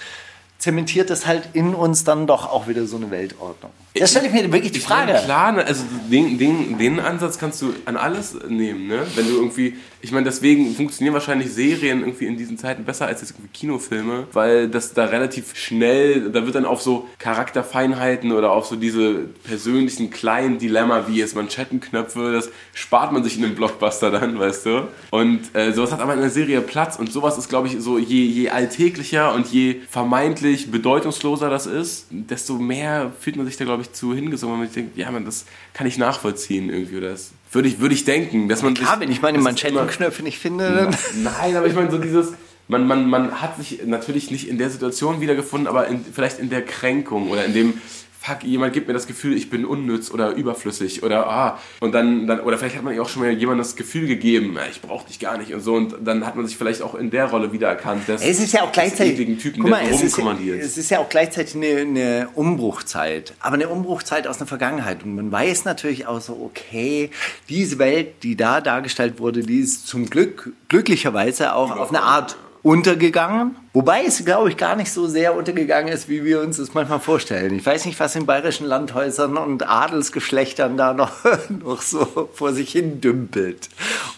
zementiert es halt in uns dann doch auch wieder so eine Weltordnung? Das stelle ich mir wirklich die Ich meine, Frage. klar, ne, also den, den, den Ansatz kannst du an alles nehmen, ne? Wenn du irgendwie, ich meine, deswegen funktionieren wahrscheinlich Serien irgendwie in diesen Zeiten besser als jetzt irgendwie Kinofilme, weil das da relativ schnell, da wird dann auf so Charakterfeinheiten oder auf so diese persönlichen kleinen Dilemma wie jetzt Manschettenknöpfe, das spart man sich in einem Blockbuster dann, weißt du? Und äh, sowas hat aber in der Serie Platz und sowas ist, glaube ich, so je, je alltäglicher und je vermeintlich bedeutungsloser das ist, desto mehr fühlt man sich da, glaube ich, zu hingesogen, weil man denkt, ja, man, das kann ich nachvollziehen irgendwie. Oder das würde ich, würde ich denken, dass man Klar, sich, wenn ich meine Manschettenknöpfe nicht finde, dann. Nein, aber ich meine so dieses, man, man, man hat sich natürlich nicht in der Situation wiedergefunden, aber in, vielleicht in der Kränkung oder in dem, fuck, jemand gibt mir das Gefühl, ich bin unnütz oder überflüssig oder ah, und dann, dann oder vielleicht hat man ja auch schon mal jemandem das Gefühl gegeben, ich brauche dich gar nicht und so und dann hat man sich vielleicht auch in der Rolle wiedererkannt, dass Es ist ja auch gleichzeitig. Typen, Guck mal, der es ist, es ist ja auch gleichzeitig eine, eine Umbruchzeit. Aber eine Umbruchzeit aus der Vergangenheit. Und man weiß natürlich auch so, okay, diese Welt, die da dargestellt wurde, die ist zum Glück, glücklicherweise auch auf eine Art untergegangen. Wobei es, glaube ich, gar nicht so sehr untergegangen ist, wie wir uns das manchmal vorstellen. Ich weiß nicht, was in bayerischen Landhäusern und Adelsgeschlechtern da noch, [LAUGHS] noch so vor sich hin dümpelt.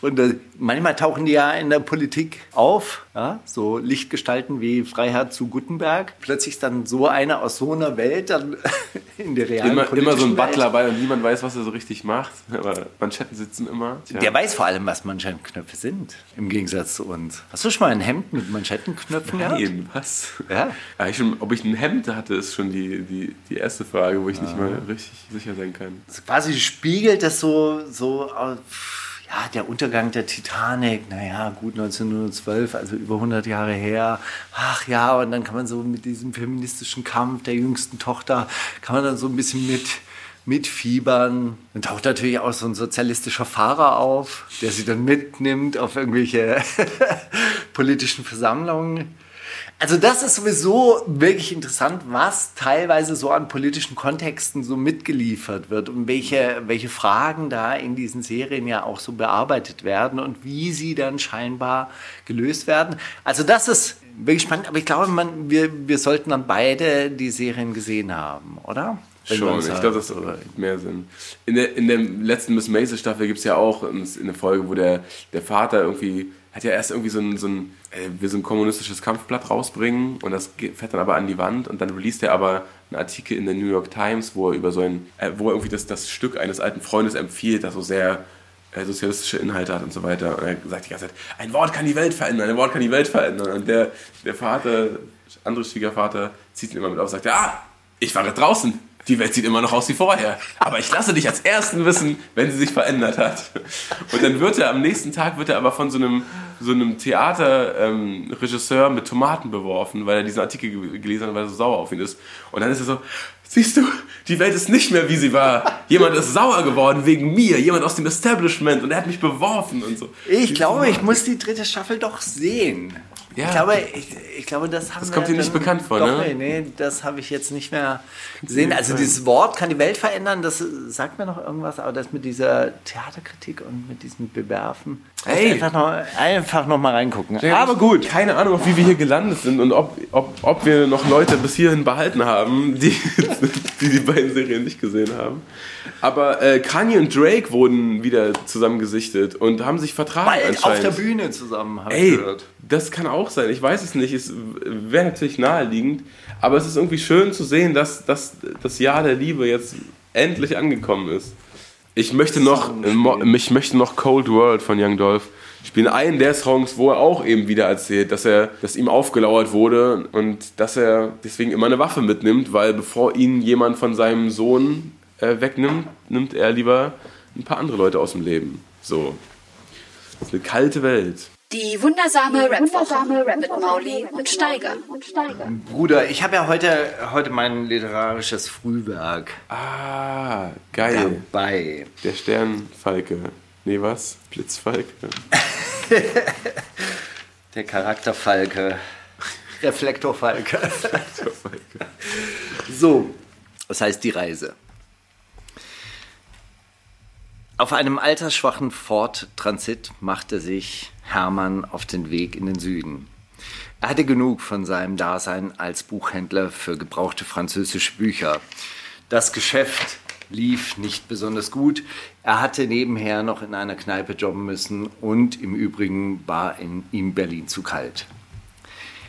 Und äh, manchmal tauchen die ja in der Politik auf, ja, so Lichtgestalten wie Freiherr zu Gutenberg. Plötzlich ist dann so einer aus so einer Welt dann [LAUGHS] in der realen Immer, immer so ein. Butler bei und niemand weiß, was er so richtig macht. Aber Manschetten sitzen immer. Tja. Der weiß vor allem, was Manschettenknöpfe sind, im Gegensatz zu uns. Hast du schon mal ein Hemd mit Manschettenknöpfen gehabt? Nein, was? Ja. Ja, ich schon, ob ich ein Hemd hatte, ist schon die, die, die erste Frage, wo ich nicht Ah. mal richtig sicher sein kann. quasi spiegelt das so, so ja, der Untergang der Titanic, naja, gut 1912, also über 100 Jahre her. Ach ja, und dann kann man so mit diesem feministischen Kampf der jüngsten Tochter, kann man dann so ein bisschen mit mitfiebern. Dann taucht natürlich auch so ein sozialistischer Fahrer auf, der sie dann mitnimmt auf irgendwelche [LAUGHS] politischen Versammlungen. Also das ist sowieso wirklich interessant, was teilweise so an politischen Kontexten so mitgeliefert wird und welche, welche Fragen da in diesen Serien ja auch so bearbeitet werden und wie sie dann scheinbar gelöst werden. Also das ist wirklich spannend, aber ich glaube, man, wir, wir sollten dann beide die Serien gesehen haben, oder? Wenn Schon, ich glaube, das macht mehr Sinn. In der, in der letzten Miss Maisel Staffel gibt es ja auch eine Folge, wo der, der Vater irgendwie, hat ja erst irgendwie so ein, so ein, äh, will so ein kommunistisches Kampfblatt rausbringen und das fährt dann aber an die Wand und dann released er aber einen Artikel in der New York Times, wo er über so ein, äh, wo er irgendwie das, das Stück eines alten Freundes empfiehlt, das so sehr äh, sozialistische Inhalte hat und so weiter. Und er sagt die ganze Zeit, ein Wort kann die Welt verändern, ein Wort kann die Welt verändern. Und der, der Vater, andere Schwiegervater, zieht ihn immer mit auf und sagt, ah, ich war draußen. Die Welt sieht immer noch aus wie vorher. Aber ich lasse dich als Ersten wissen, wenn sie sich verändert hat. Und dann wird er am nächsten Tag wird er aber von so einem, so einem Theaterregisseur mit Tomaten beworfen, weil er diesen Artikel ge- gelesen hat, weil er so sauer auf ihn ist. Und dann ist er so, siehst du, die Welt ist nicht mehr wie sie war. Jemand ist sauer geworden wegen mir, jemand aus dem Establishment und er hat mich beworfen und so. Ich glaube, ich muss die dritte Staffel doch sehen. Ja. Ich glaube, ich, ich glaube, das haben Das kommt dir nicht bekannt vor, doch, ne? Nee, das habe ich jetzt nicht mehr gesehen. Also dieses Wort kann die Welt verändern, das sagt mir noch irgendwas, aber das mit dieser Theaterkritik und mit diesem Bewerfen. Ey. Einfach noch, einfach noch mal reingucken. Ja, aber gut. Keine Ahnung, wie wir hier gelandet sind und ob, ob, ob wir noch Leute bis hierhin behalten haben, die [LAUGHS] die, die beiden Serien nicht gesehen haben. Aber äh, Kanye und Drake wurden wieder zusammengesichtet und haben sich vertragen Bald auf anscheinend. der Bühne zusammen, habe ich gehört. Das kann auch sein. Ich weiß es nicht. Es wäre natürlich naheliegend. Aber es ist irgendwie schön zu sehen, dass, dass das Jahr der Liebe jetzt endlich angekommen ist. Ich möchte noch, ich möchte noch Cold World von Young Dolph spielen. Einen der Songs, wo er auch eben wieder erzählt, dass er, dass ihm aufgelauert wurde und dass er deswegen immer eine Waffe mitnimmt, weil bevor ihn jemand von seinem Sohn äh, wegnimmt, nimmt er lieber ein paar andere Leute aus dem Leben. So. Das ist eine kalte Welt. Die wundersame Rap-Woche mit Mauli und Steiger. Bruder, ich habe ja heute, heute mein literarisches Frühwerk Ah, geil. dabei. Der Sternfalke. Nee, was? Blitzfalke. [LAUGHS] Der Charakterfalke. Reflektorfalke. [LAUGHS] So, das heißt die Reise. Auf einem altersschwachen Ford Transit machte sich Hermann auf den Weg in den Süden. Er hatte genug von seinem Dasein als Buchhändler für gebrauchte französische Bücher. Das Geschäft lief nicht besonders gut. Er hatte nebenher noch in einer Kneipe jobben müssen und im Übrigen war in ihm Berlin zu kalt.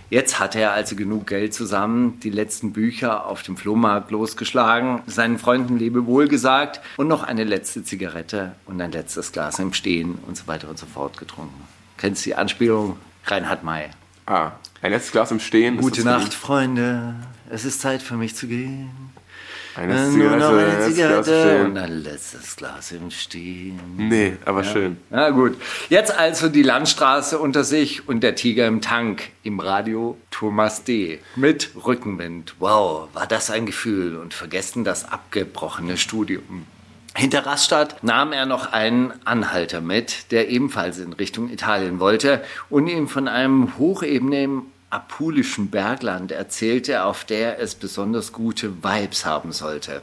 Jetzt hatte er also genug Geld zusammen, die letzten Bücher auf dem Flohmarkt losgeschlagen, seinen Freunden Lebewohl gesagt und noch eine letzte Zigarette und ein letztes Glas im Stehen und so weiter und so fort getrunken. Kennst du die Anspielung? Reinhard May. Ah, ein letztes Glas im Stehen. Gute Nacht, Freunde. Es ist Zeit für mich zu gehen. Eine Nur noch Zigarette, eine ein letztes Glas im Zigarette Stehen. und ein letztes Glas im Stehen. Nee, aber schön. Na gut. Jetzt also die Landstraße unter sich und der Tiger im Tank. Im Radio Thomas D. Mit Rückenwind. Wow, war das ein Gefühl. Und vergessen das abgebrochene Studium. Hinter Rastatt nahm er noch einen Anhalter mit, der ebenfalls in Richtung Italien wollte und ihm von einem Hochebene im apulischen Bergland erzählte, auf der es besonders gute Vibes haben sollte.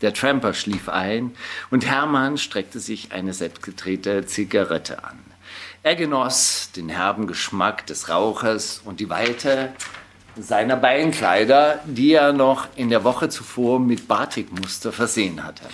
Der Tramper schlief ein und Hermann streckte sich eine selbstgedrehte Zigarette an. Er genoss den herben Geschmack des Rauchers und die Weite seiner Beinkleider, die er noch in der Woche zuvor mit Batikmuster versehen hatte.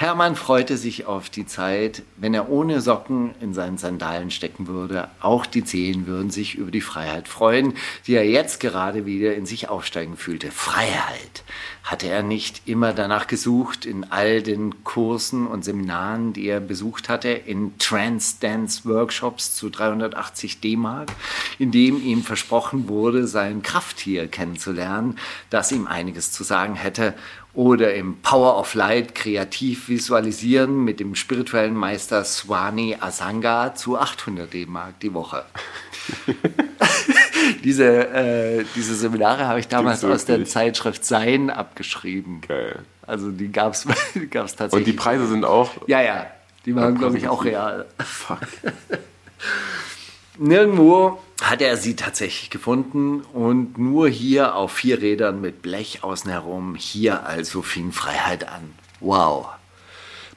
Hermann freute sich auf die Zeit, wenn er ohne Socken in seinen Sandalen stecken würde. Auch die Zehen würden sich über die Freiheit freuen, die er jetzt gerade wieder in sich aufsteigen fühlte. Freiheit. Hatte er nicht immer danach gesucht in all den Kursen und Seminaren, die er besucht hatte, in Trance-Dance-Workshops zu 380 D-Mark, in dem ihm versprochen wurde, sein Krafttier kennenzulernen, das ihm einiges zu sagen hätte oder im Power of Light kreativ visualisieren mit dem spirituellen Meister Swami Asanga zu 800 D-Mark die Woche. [LAUGHS] diese, äh, diese Seminare habe ich damals aus der? Zeitschrift Sein abgeschrieben. Geil. Also die gab es [LAUGHS] gab's Und tatsächlich. die Preise sind auch. ja, ja, die waren, glaube ich, auch real. Fuck. [LAUGHS] Nirgendwo hat er sie tatsächlich gefunden und nur hier auf vier Rädern mit Blech außen herum. Hier also fing Freiheit an. Wow.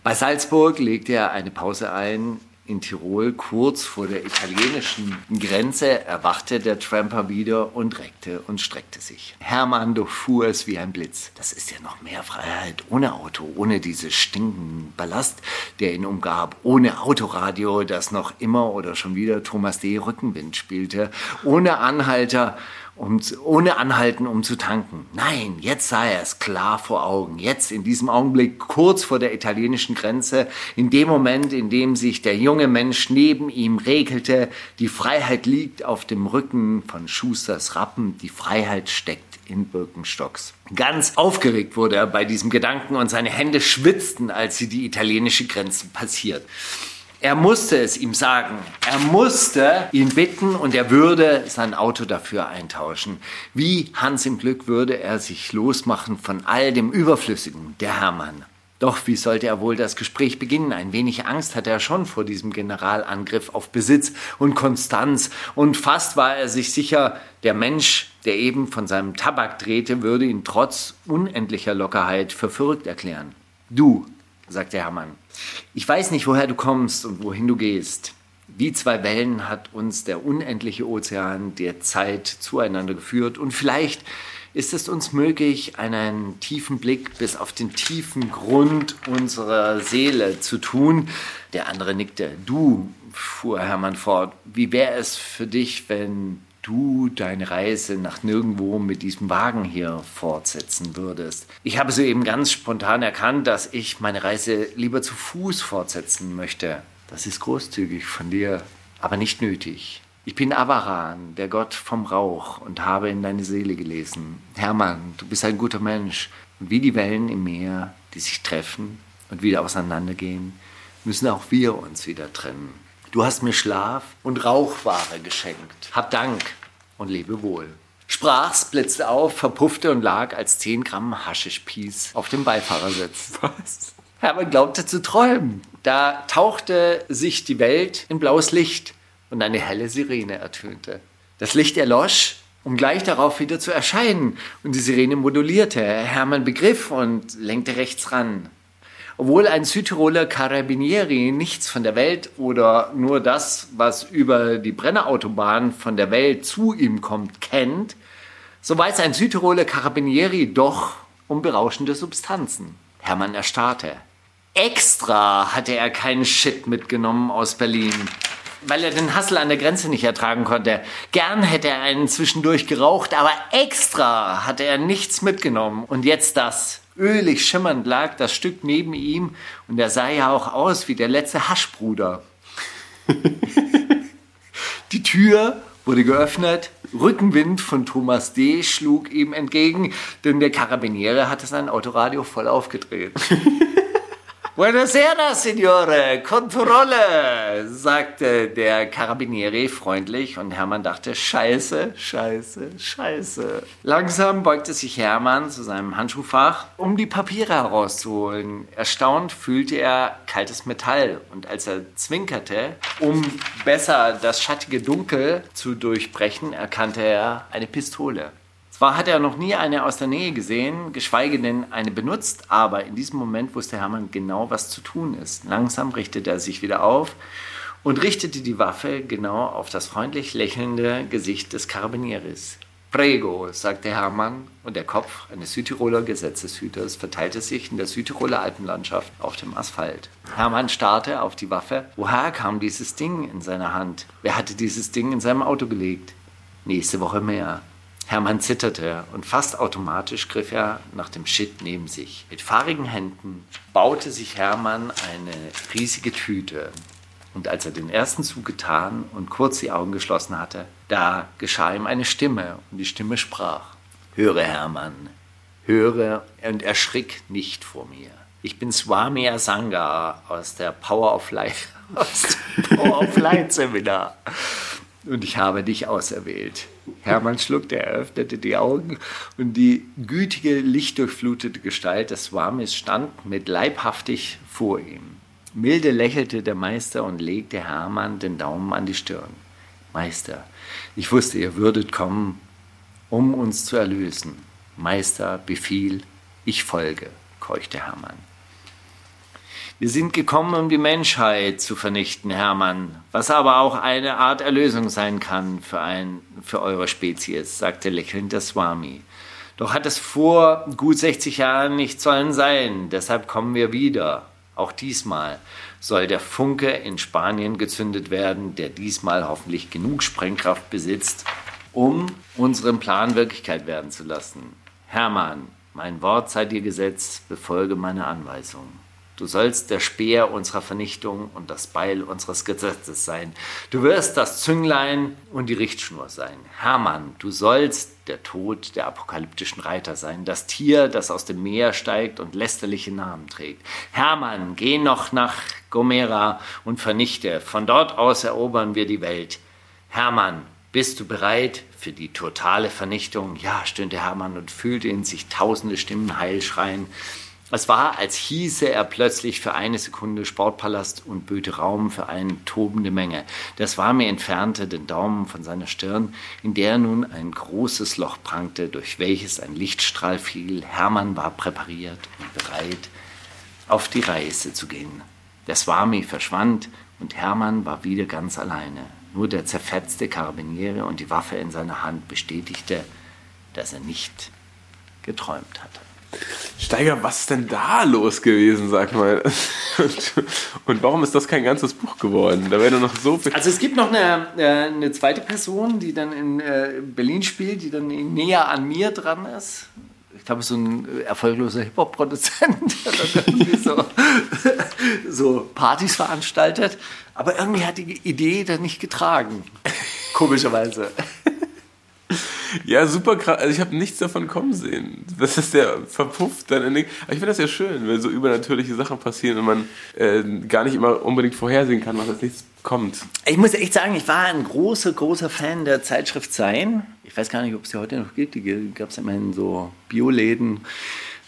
Bei Salzburg legte er eine Pause ein. In Tirol, kurz vor der italienischen Grenze, erwachte der Tramper wieder und reckte und streckte sich. Hermann durchfuhr es wie ein Blitz. Das ist ja noch mehr Freiheit ohne Auto, ohne diese stinkenden Ballast, der ihn umgab, ohne Autoradio, das noch immer oder schon wieder Thomas D. Rückenwind spielte, ohne Anhalter, um, zu- ohne Anhalten, um zu tanken. Nein, jetzt sah er es klar vor Augen. Jetzt in diesem Augenblick, kurz vor der italienischen Grenze, in dem Moment, in dem sich der junge Mensch neben ihm regelte, die Freiheit liegt auf dem Rücken von Schusters Rappen, die Freiheit steckt in Birkenstocks. Ganz aufgeregt wurde er bei diesem Gedanken und seine Hände schwitzten, als sie die italienische Grenze passiert. Er musste es ihm sagen. Er musste ihn bitten und er würde sein Auto dafür eintauschen. Wie Hans im Glück würde er sich losmachen von all dem Überflüssigen, der Hermann. Doch wie sollte er wohl das Gespräch beginnen? Ein wenig Angst hatte er schon vor diesem Generalangriff auf Besitz und Konstanz. Und fast war er sich sicher, der Mensch, der eben von seinem Tabak drehte, würde ihn trotz unendlicher Lockerheit für verrückt erklären. Du, sagte Hermann, ich weiß nicht, woher du kommst und wohin du gehst. Wie zwei Wellen hat uns der unendliche Ozean der Zeit zueinander geführt und vielleicht ist es uns möglich, einen tiefen Blick bis auf den tiefen Grund unserer Seele zu tun. Der andere nickte. Du, fuhr Hermann fort, wie wäre es für dich, wenn du deine Reise nach nirgendwo mit diesem Wagen hier fortsetzen würdest. Ich habe soeben ganz spontan erkannt, dass ich meine Reise lieber zu Fuß fortsetzen möchte. Das ist großzügig von dir, aber nicht nötig. Ich bin Avaran, der Gott vom Rauch, und habe in deine Seele gelesen. Hermann, du bist ein guter Mensch. Und wie die Wellen im Meer, die sich treffen und wieder auseinandergehen, müssen auch wir uns wieder trennen. Du hast mir Schlaf und Rauchware geschenkt. Hab Dank und lebe wohl. Sprach's, blitzte auf, verpuffte und lag als 10 Gramm Haschischpiece auf dem Beifahrersitz. [LAUGHS] Was? Hermann glaubte zu träumen. Da tauchte sich die Welt in blaues Licht und eine helle Sirene ertönte. Das Licht erlosch, um gleich darauf wieder zu erscheinen. Und die Sirene modulierte. Hermann begriff und lenkte rechts ran. Obwohl ein Südtiroler Carabinieri nichts von der Welt oder nur das, was über die Brennerautobahn von der Welt zu ihm kommt, kennt, so weiß ein Südtiroler Carabinieri doch, um berauschende Substanzen. Hermann erstarrte. Extra hatte er keinen Shit mitgenommen aus Berlin, weil er den Hassel an der Grenze nicht ertragen konnte. Gern hätte er einen zwischendurch geraucht, aber extra hatte er nichts mitgenommen. Und jetzt das. Ölig schimmernd lag das Stück neben ihm und er sah ja auch aus wie der letzte Haschbruder. [LAUGHS] Die Tür wurde geöffnet, Rückenwind von Thomas D. schlug ihm entgegen, denn der Karabiniere hatte sein Autoradio voll aufgedreht. [LAUGHS] Buonasera, Signore, Kontrolle, sagte der Carabinieri freundlich und Hermann dachte, scheiße, scheiße, scheiße. Langsam beugte sich Hermann zu seinem Handschuhfach, um die Papiere herauszuholen. Erstaunt fühlte er kaltes Metall und als er zwinkerte, um besser das schattige Dunkel zu durchbrechen, erkannte er eine Pistole. Zwar hat er noch nie eine aus der Nähe gesehen, geschweige denn eine benutzt, aber in diesem Moment wusste Hermann genau, was zu tun ist. Langsam richtete er sich wieder auf und richtete die Waffe genau auf das freundlich lächelnde Gesicht des Karabinieris. Prego, sagte Hermann, und der Kopf eines Südtiroler Gesetzeshüters verteilte sich in der Südtiroler Alpenlandschaft auf dem Asphalt. Hermann starrte auf die Waffe. Woher kam dieses Ding in seiner Hand? Wer hatte dieses Ding in seinem Auto gelegt? Nächste Woche mehr. Hermann zitterte und fast automatisch griff er nach dem Shit neben sich. Mit fahrigen Händen baute sich Hermann eine riesige Tüte. Und als er den ersten Zug getan und kurz die Augen geschlossen hatte, da geschah ihm eine Stimme und die Stimme sprach. Höre, Hermann, höre und erschrick nicht vor mir. Ich bin Swami Asanga aus der Power of Light, [LAUGHS] aus dem Power of Light Seminar. Und ich habe dich auserwählt. Hermann schluckte, er öffnete die Augen und die gütige, lichtdurchflutete Gestalt des Swamis stand mit leibhaftig vor ihm. Milde lächelte der Meister und legte Hermann den Daumen an die Stirn. Meister, ich wusste, ihr würdet kommen, um uns zu erlösen. Meister, Befiehl, ich folge, keuchte Hermann. Wir sind gekommen, um die Menschheit zu vernichten, Hermann, was aber auch eine Art Erlösung sein kann für, ein, für eure Spezies, sagte lächelnd der Swami. Doch hat es vor gut 60 Jahren nicht sollen sein, deshalb kommen wir wieder. Auch diesmal soll der Funke in Spanien gezündet werden, der diesmal hoffentlich genug Sprengkraft besitzt, um unseren Plan Wirklichkeit werden zu lassen. Hermann, mein Wort sei dir Gesetz, befolge meine Anweisungen. Du sollst der Speer unserer Vernichtung und das Beil unseres Gesetzes sein. Du wirst das Zünglein und die Richtschnur sein. Hermann, du sollst der Tod der apokalyptischen Reiter sein, das Tier, das aus dem Meer steigt und lästerliche Namen trägt. Hermann, geh noch nach Gomera und vernichte. Von dort aus erobern wir die Welt. Hermann, bist du bereit für die totale Vernichtung? Ja, stöhnte Hermann und fühlte in sich tausende Stimmen heil schreien. Es war, als hieße er plötzlich für eine Sekunde Sportpalast und böte Raum für eine tobende Menge. Das war mir entfernte den Daumen von seiner Stirn, in der nun ein großes Loch prangte, durch welches ein Lichtstrahl fiel. Hermann war präpariert und bereit, auf die Reise zu gehen. Der Swami verschwand und Hermann war wieder ganz alleine. Nur der zerfetzte Karabiniere und die Waffe in seiner Hand bestätigte, dass er nicht geträumt hatte. Steiger, was ist denn da los gewesen, sag mal? [LAUGHS] Und, warum ist das kein ganzes Buch geworden? Da wäre noch so viel. Also es gibt noch eine, äh, eine zweite Person, die dann in äh, Berlin spielt, die dann näher an mir dran ist. Ich glaube, so ein erfolgloser Hip-Hop-Produzent, [LAUGHS] der dann so, [LAUGHS] so Partys veranstaltet. Aber irgendwie hat die Idee dann nicht getragen. Komischerweise. Ja, super krass. Also ich habe nichts davon kommen sehen. Das ist der verpufft dann in den. Aber ich finde das ja schön, wenn so übernatürliche Sachen passieren und man äh, gar nicht immer unbedingt vorhersehen kann, was als nächstes kommt. Ich muss echt sagen, ich war ein großer, großer Fan der Zeitschrift Sein. Ich weiß gar nicht, ob es die heute noch gibt. Die gab es immerhin so Bioläden.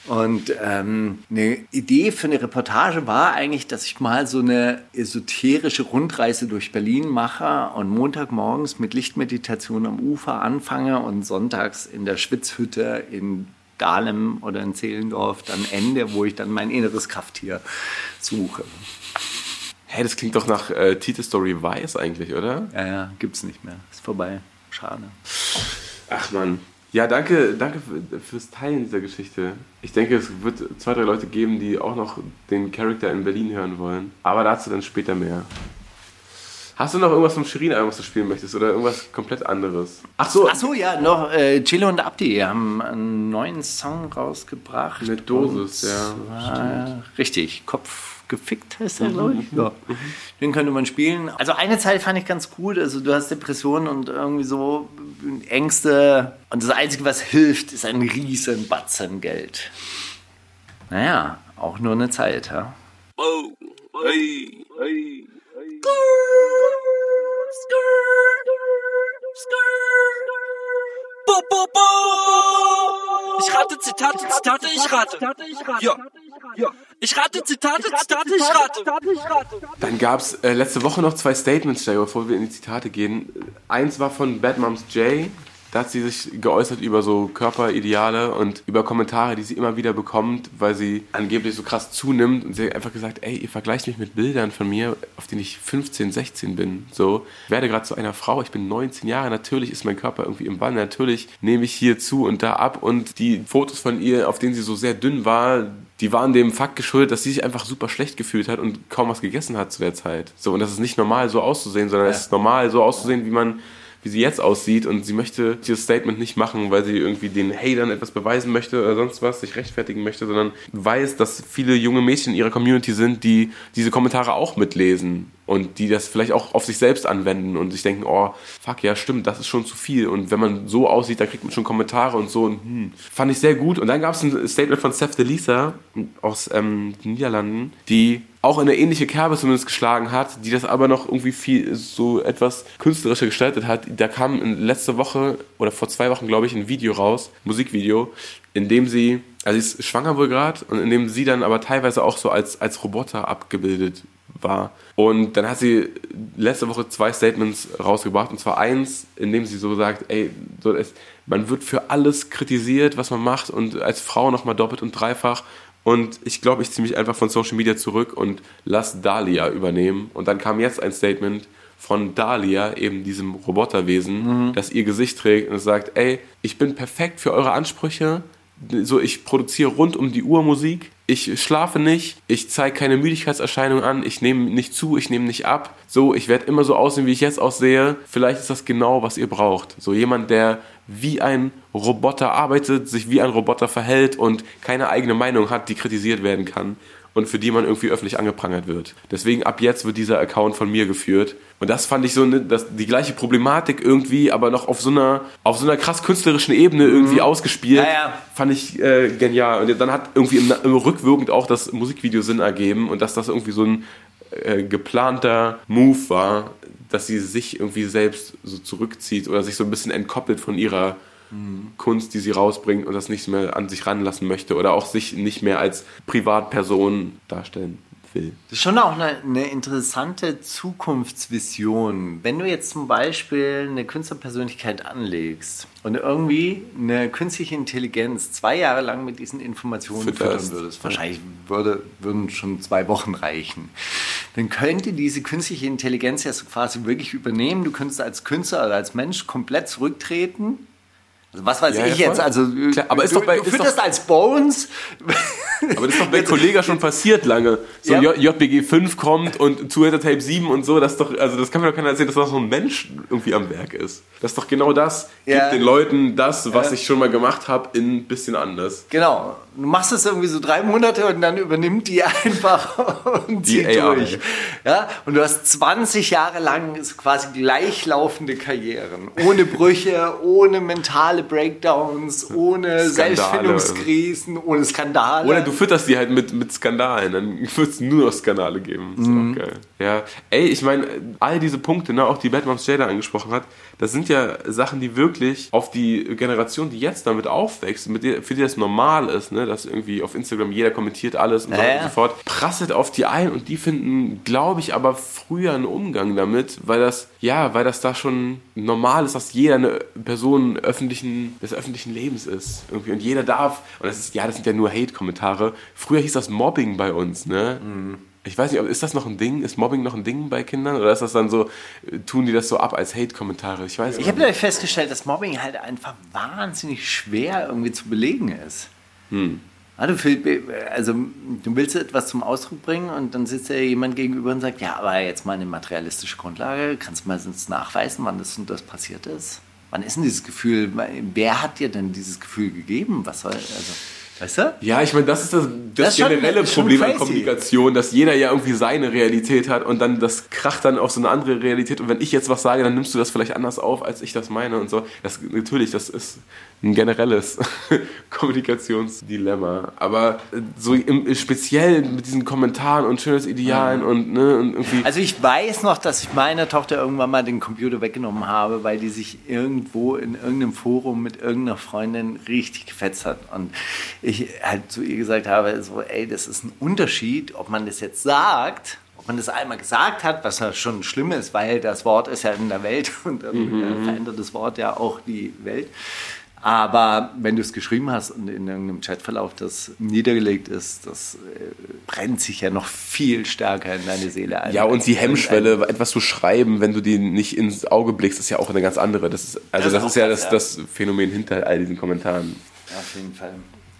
Und ähm, eine Idee für eine Reportage war eigentlich, dass ich mal so eine esoterische Rundreise durch Berlin mache und Montagmorgens mit Lichtmeditation am Ufer anfange und sonntags in der Schwitzhütte in Dahlem oder in Zehlendorf dann ende, wo ich dann mein inneres Krafttier suche. Hey, das klingt doch nach äh, Tite Story Weiß eigentlich, oder? Ja, ja, gibt's nicht mehr. Ist vorbei. Schade. Ach man. Ja, danke, danke für- fürs Teilen dieser Geschichte. Ich denke, es wird zwei, drei Leute geben, die auch noch den Charakter in Berlin hören wollen. Aber dazu dann später mehr. Hast du noch irgendwas vom Shirin-Album, was du spielen möchtest? Oder irgendwas komplett anderes? Ach so, Ach so, ja, noch äh, Chilo und Abdi haben einen neuen Song rausgebracht. Mit Dosis, ja, Richtig, Kopf gefickt heißt der, glaube ich. Ja. Den könnte man spielen. Also eine Zeit fand ich ganz gut. Also du hast Depressionen und irgendwie so Ängste. Und das Einzige, was hilft, ist ein riesen Batzen Geld. Naja, auch nur eine Zeit, ja. Bo, bo, bo. Ich rate Zitate, Zitate, ich rate. Ja. Ja. Ich rate Zitate, Zitate, ich rate. Dann gab es äh, letzte Woche noch zwei Statements, Jay, bevor wir in die Zitate gehen. Eins war von Bad Moms Jay. Da hat sie sich geäußert über so Körperideale und über Kommentare, die sie immer wieder bekommt, weil sie angeblich so krass zunimmt. Und sie hat einfach gesagt, ey, ihr vergleicht mich mit Bildern von mir, auf denen ich 15, 16 bin. So, ich werde gerade zu einer Frau, ich bin 19 Jahre, natürlich ist mein Körper irgendwie im Wandel, natürlich nehme ich hier zu und da ab. Und die Fotos von ihr, auf denen sie so sehr dünn war, die waren dem Fakt geschuldet, dass sie sich einfach super schlecht gefühlt hat und kaum was gegessen hat zu der Zeit. So, und das ist nicht normal, so auszusehen, sondern es ist normal, so auszusehen, wie man, wie sie jetzt aussieht. Und sie möchte dieses Statement nicht machen, weil sie irgendwie den Hatern etwas beweisen möchte oder sonst was, sich rechtfertigen möchte, sondern weiß, dass viele junge Mädchen in ihrer Community sind, die diese Kommentare auch mitlesen und die das vielleicht auch auf sich selbst anwenden und sich denken, oh, fuck, ja, stimmt, das ist schon zu viel. Und wenn man so aussieht, dann kriegt man schon Kommentare und so. Und, hm, fand ich sehr gut. Und dann gab es ein Statement von Seth Delisa aus ähm, den Niederlanden, die auch in eine ähnliche Kerbe zumindest geschlagen hat, die das aber noch irgendwie viel so etwas künstlerischer gestaltet hat. Da kam in letzte Woche oder vor zwei Wochen, glaube ich, ein Video raus, Musikvideo, in dem sie, also sie ist schwanger wohl gerade und in dem sie dann aber teilweise auch so als, als Roboter abgebildet war. Und dann hat sie letzte Woche zwei Statements rausgebracht. Und zwar eins, in dem sie so sagt, ey, so es, man wird für alles kritisiert, was man macht und als Frau nochmal doppelt und dreifach. Und ich glaube, ich ziehe mich einfach von Social Media zurück und lass Dahlia übernehmen. Und dann kam jetzt ein Statement von Dahlia, eben diesem Roboterwesen, das ihr Gesicht trägt und sagt, ey, ich bin perfekt für eure Ansprüche. So, ich produziere rund um die Uhr Musik. Ich schlafe nicht, ich zeige keine Müdigkeitserscheinungen an, ich nehme nicht zu, ich nehme nicht ab. So, ich werde immer so aussehen, wie ich jetzt aussehe. Vielleicht ist das genau, was ihr braucht. So jemand, der wie ein Roboter arbeitet, sich wie ein Roboter verhält und keine eigene Meinung hat, die kritisiert werden kann und für die man irgendwie öffentlich angeprangert wird. Deswegen ab jetzt wird dieser Account von mir geführt. Und das fand ich so ne, das, die gleiche Problematik irgendwie, aber noch auf so einer, auf so einer krass künstlerischen Ebene irgendwie ausgespielt. Ja, ja. Fand ich äh, genial. Und dann hat irgendwie im, im rückwirkend auch das Musikvideo Sinn ergeben und dass das irgendwie so ein äh, geplanter Move war, dass sie sich irgendwie selbst so zurückzieht oder sich so ein bisschen entkoppelt von ihrer Kunst, die sie rausbringt und das nicht mehr an sich ranlassen möchte oder auch sich nicht mehr als Privatperson darstellen will. Das ist schon auch eine, eine interessante Zukunftsvision. Wenn du jetzt zum Beispiel eine Künstlerpersönlichkeit anlegst und irgendwie eine künstliche Intelligenz zwei Jahre lang mit diesen Informationen Fütterst. füttern würdest, wahrscheinlich würde, würden schon zwei Wochen reichen, dann könnte diese künstliche Intelligenz ja so quasi wirklich übernehmen. Du könntest als Künstler oder als Mensch komplett zurücktreten. Also was weiß Ja, ich ja, jetzt? Also Klar, aber ist du, doch bei- du fütterst als Bones. [LAUGHS] Aber das ist doch bei Kollega schon passiert lange. So Ja. JBG 5 kommt und Zuhälter Tape 7 und so, das ist doch, also das kann mir doch keiner erzählen, dass das so ein Mensch irgendwie am Werk ist. Das ist doch genau das. Ja. Gibt den Leuten das, was Ja. ich schon mal gemacht habe, in ein bisschen anders. Genau. Du machst es irgendwie so drei Monate und dann übernimmt die [LAUGHS] einfach und Die zieht AI. durch. Ja? Und du hast 20 Jahre lang quasi gleichlaufende Karrieren. Ohne Brüche, ohne mentale Breakdowns, ohne Skandale. Selbstfindungskrisen, ohne Skandale. Oder du fütterst die halt mit, mit Skandalen, dann [LAUGHS] wird es nur noch Skandale geben. Das ist Mhm. auch geil. Ja. Ey, ich meine, all diese Punkte, ne, auch die Batman's Jada angesprochen hat, das sind ja Sachen, die wirklich auf die Generation, die jetzt damit aufwächst, mit der, für die das normal ist, ne, dass irgendwie auf Instagram jeder kommentiert alles und so weiter und so fort, prasselt auf die ein und die finden, glaube ich, aber früher einen Umgang damit, weil das, ja, weil das da schon normal ist, dass jeder eine Person öffentlichen, des öffentlichen Lebens ist. Irgendwie. Und jeder darf, und das ist, ja, das sind ja nur Hate-Kommentare. Früher hieß das Mobbing bei uns, ne? Ich weiß nicht, ob- ist das noch ein Ding? Ist Mobbing noch ein Ding bei Kindern? Oder ist das dann so, tun die das so ab als Hate-Kommentare? Ich weiß Ich nicht. habe festgestellt, dass Mobbing halt einfach wahnsinnig schwer irgendwie zu belegen ist. Du, fühl- also, du willst etwas zum Ausdruck bringen und dann sitzt dir jemand gegenüber und sagt, ja, aber jetzt mal eine materialistische Grundlage, kannst du mal sonst nachweisen, wann das und das passiert ist? Wann ist denn dieses Gefühl, wer hat dir denn dieses Gefühl gegeben? Was soll, also, weißt du? Ja, ich meine, das ist das, das, Das ist schon- generelle schon Problem an crazy. Kommunikation, dass jeder ja irgendwie seine Realität hat und dann das kracht dann auf so eine andere Realität. Und wenn ich jetzt was sage, dann nimmst du das vielleicht anders auf, als ich das meine und so. Das natürlich, das ist ein generelles [LAUGHS] Kommunikationsdilemma. Aber so im, speziell mit diesen Kommentaren und schönes Idealen und, ne, und irgendwie. Also ich weiß noch, dass ich meiner Tochter irgendwann mal den Computer weggenommen habe, weil die sich irgendwo in irgendeinem Forum mit irgendeiner Freundin richtig gefetzt hat. Und ich halt zu ihr gesagt habe, so, ey, das ist ein Unterschied, ob man das jetzt sagt, ob man das einmal gesagt hat, was ja schon schlimm ist, weil das Wort ist ja in der Welt [LAUGHS] und dann äh, verändert das Wort ja auch die Welt. Aber wenn du es geschrieben hast und in irgendeinem Chatverlauf das niedergelegt ist, das äh, brennt sich ja noch viel stärker in deine Seele ein. ja, und die Hemmschwelle, etwas zu schreiben, wenn du dir nicht ins Auge blickst, ist ja auch eine ganz andere. Das ist, also Das das, ist ist ja das, krass, das Phänomen hinter all diesen Kommentaren. Ja, auf jeden Fall.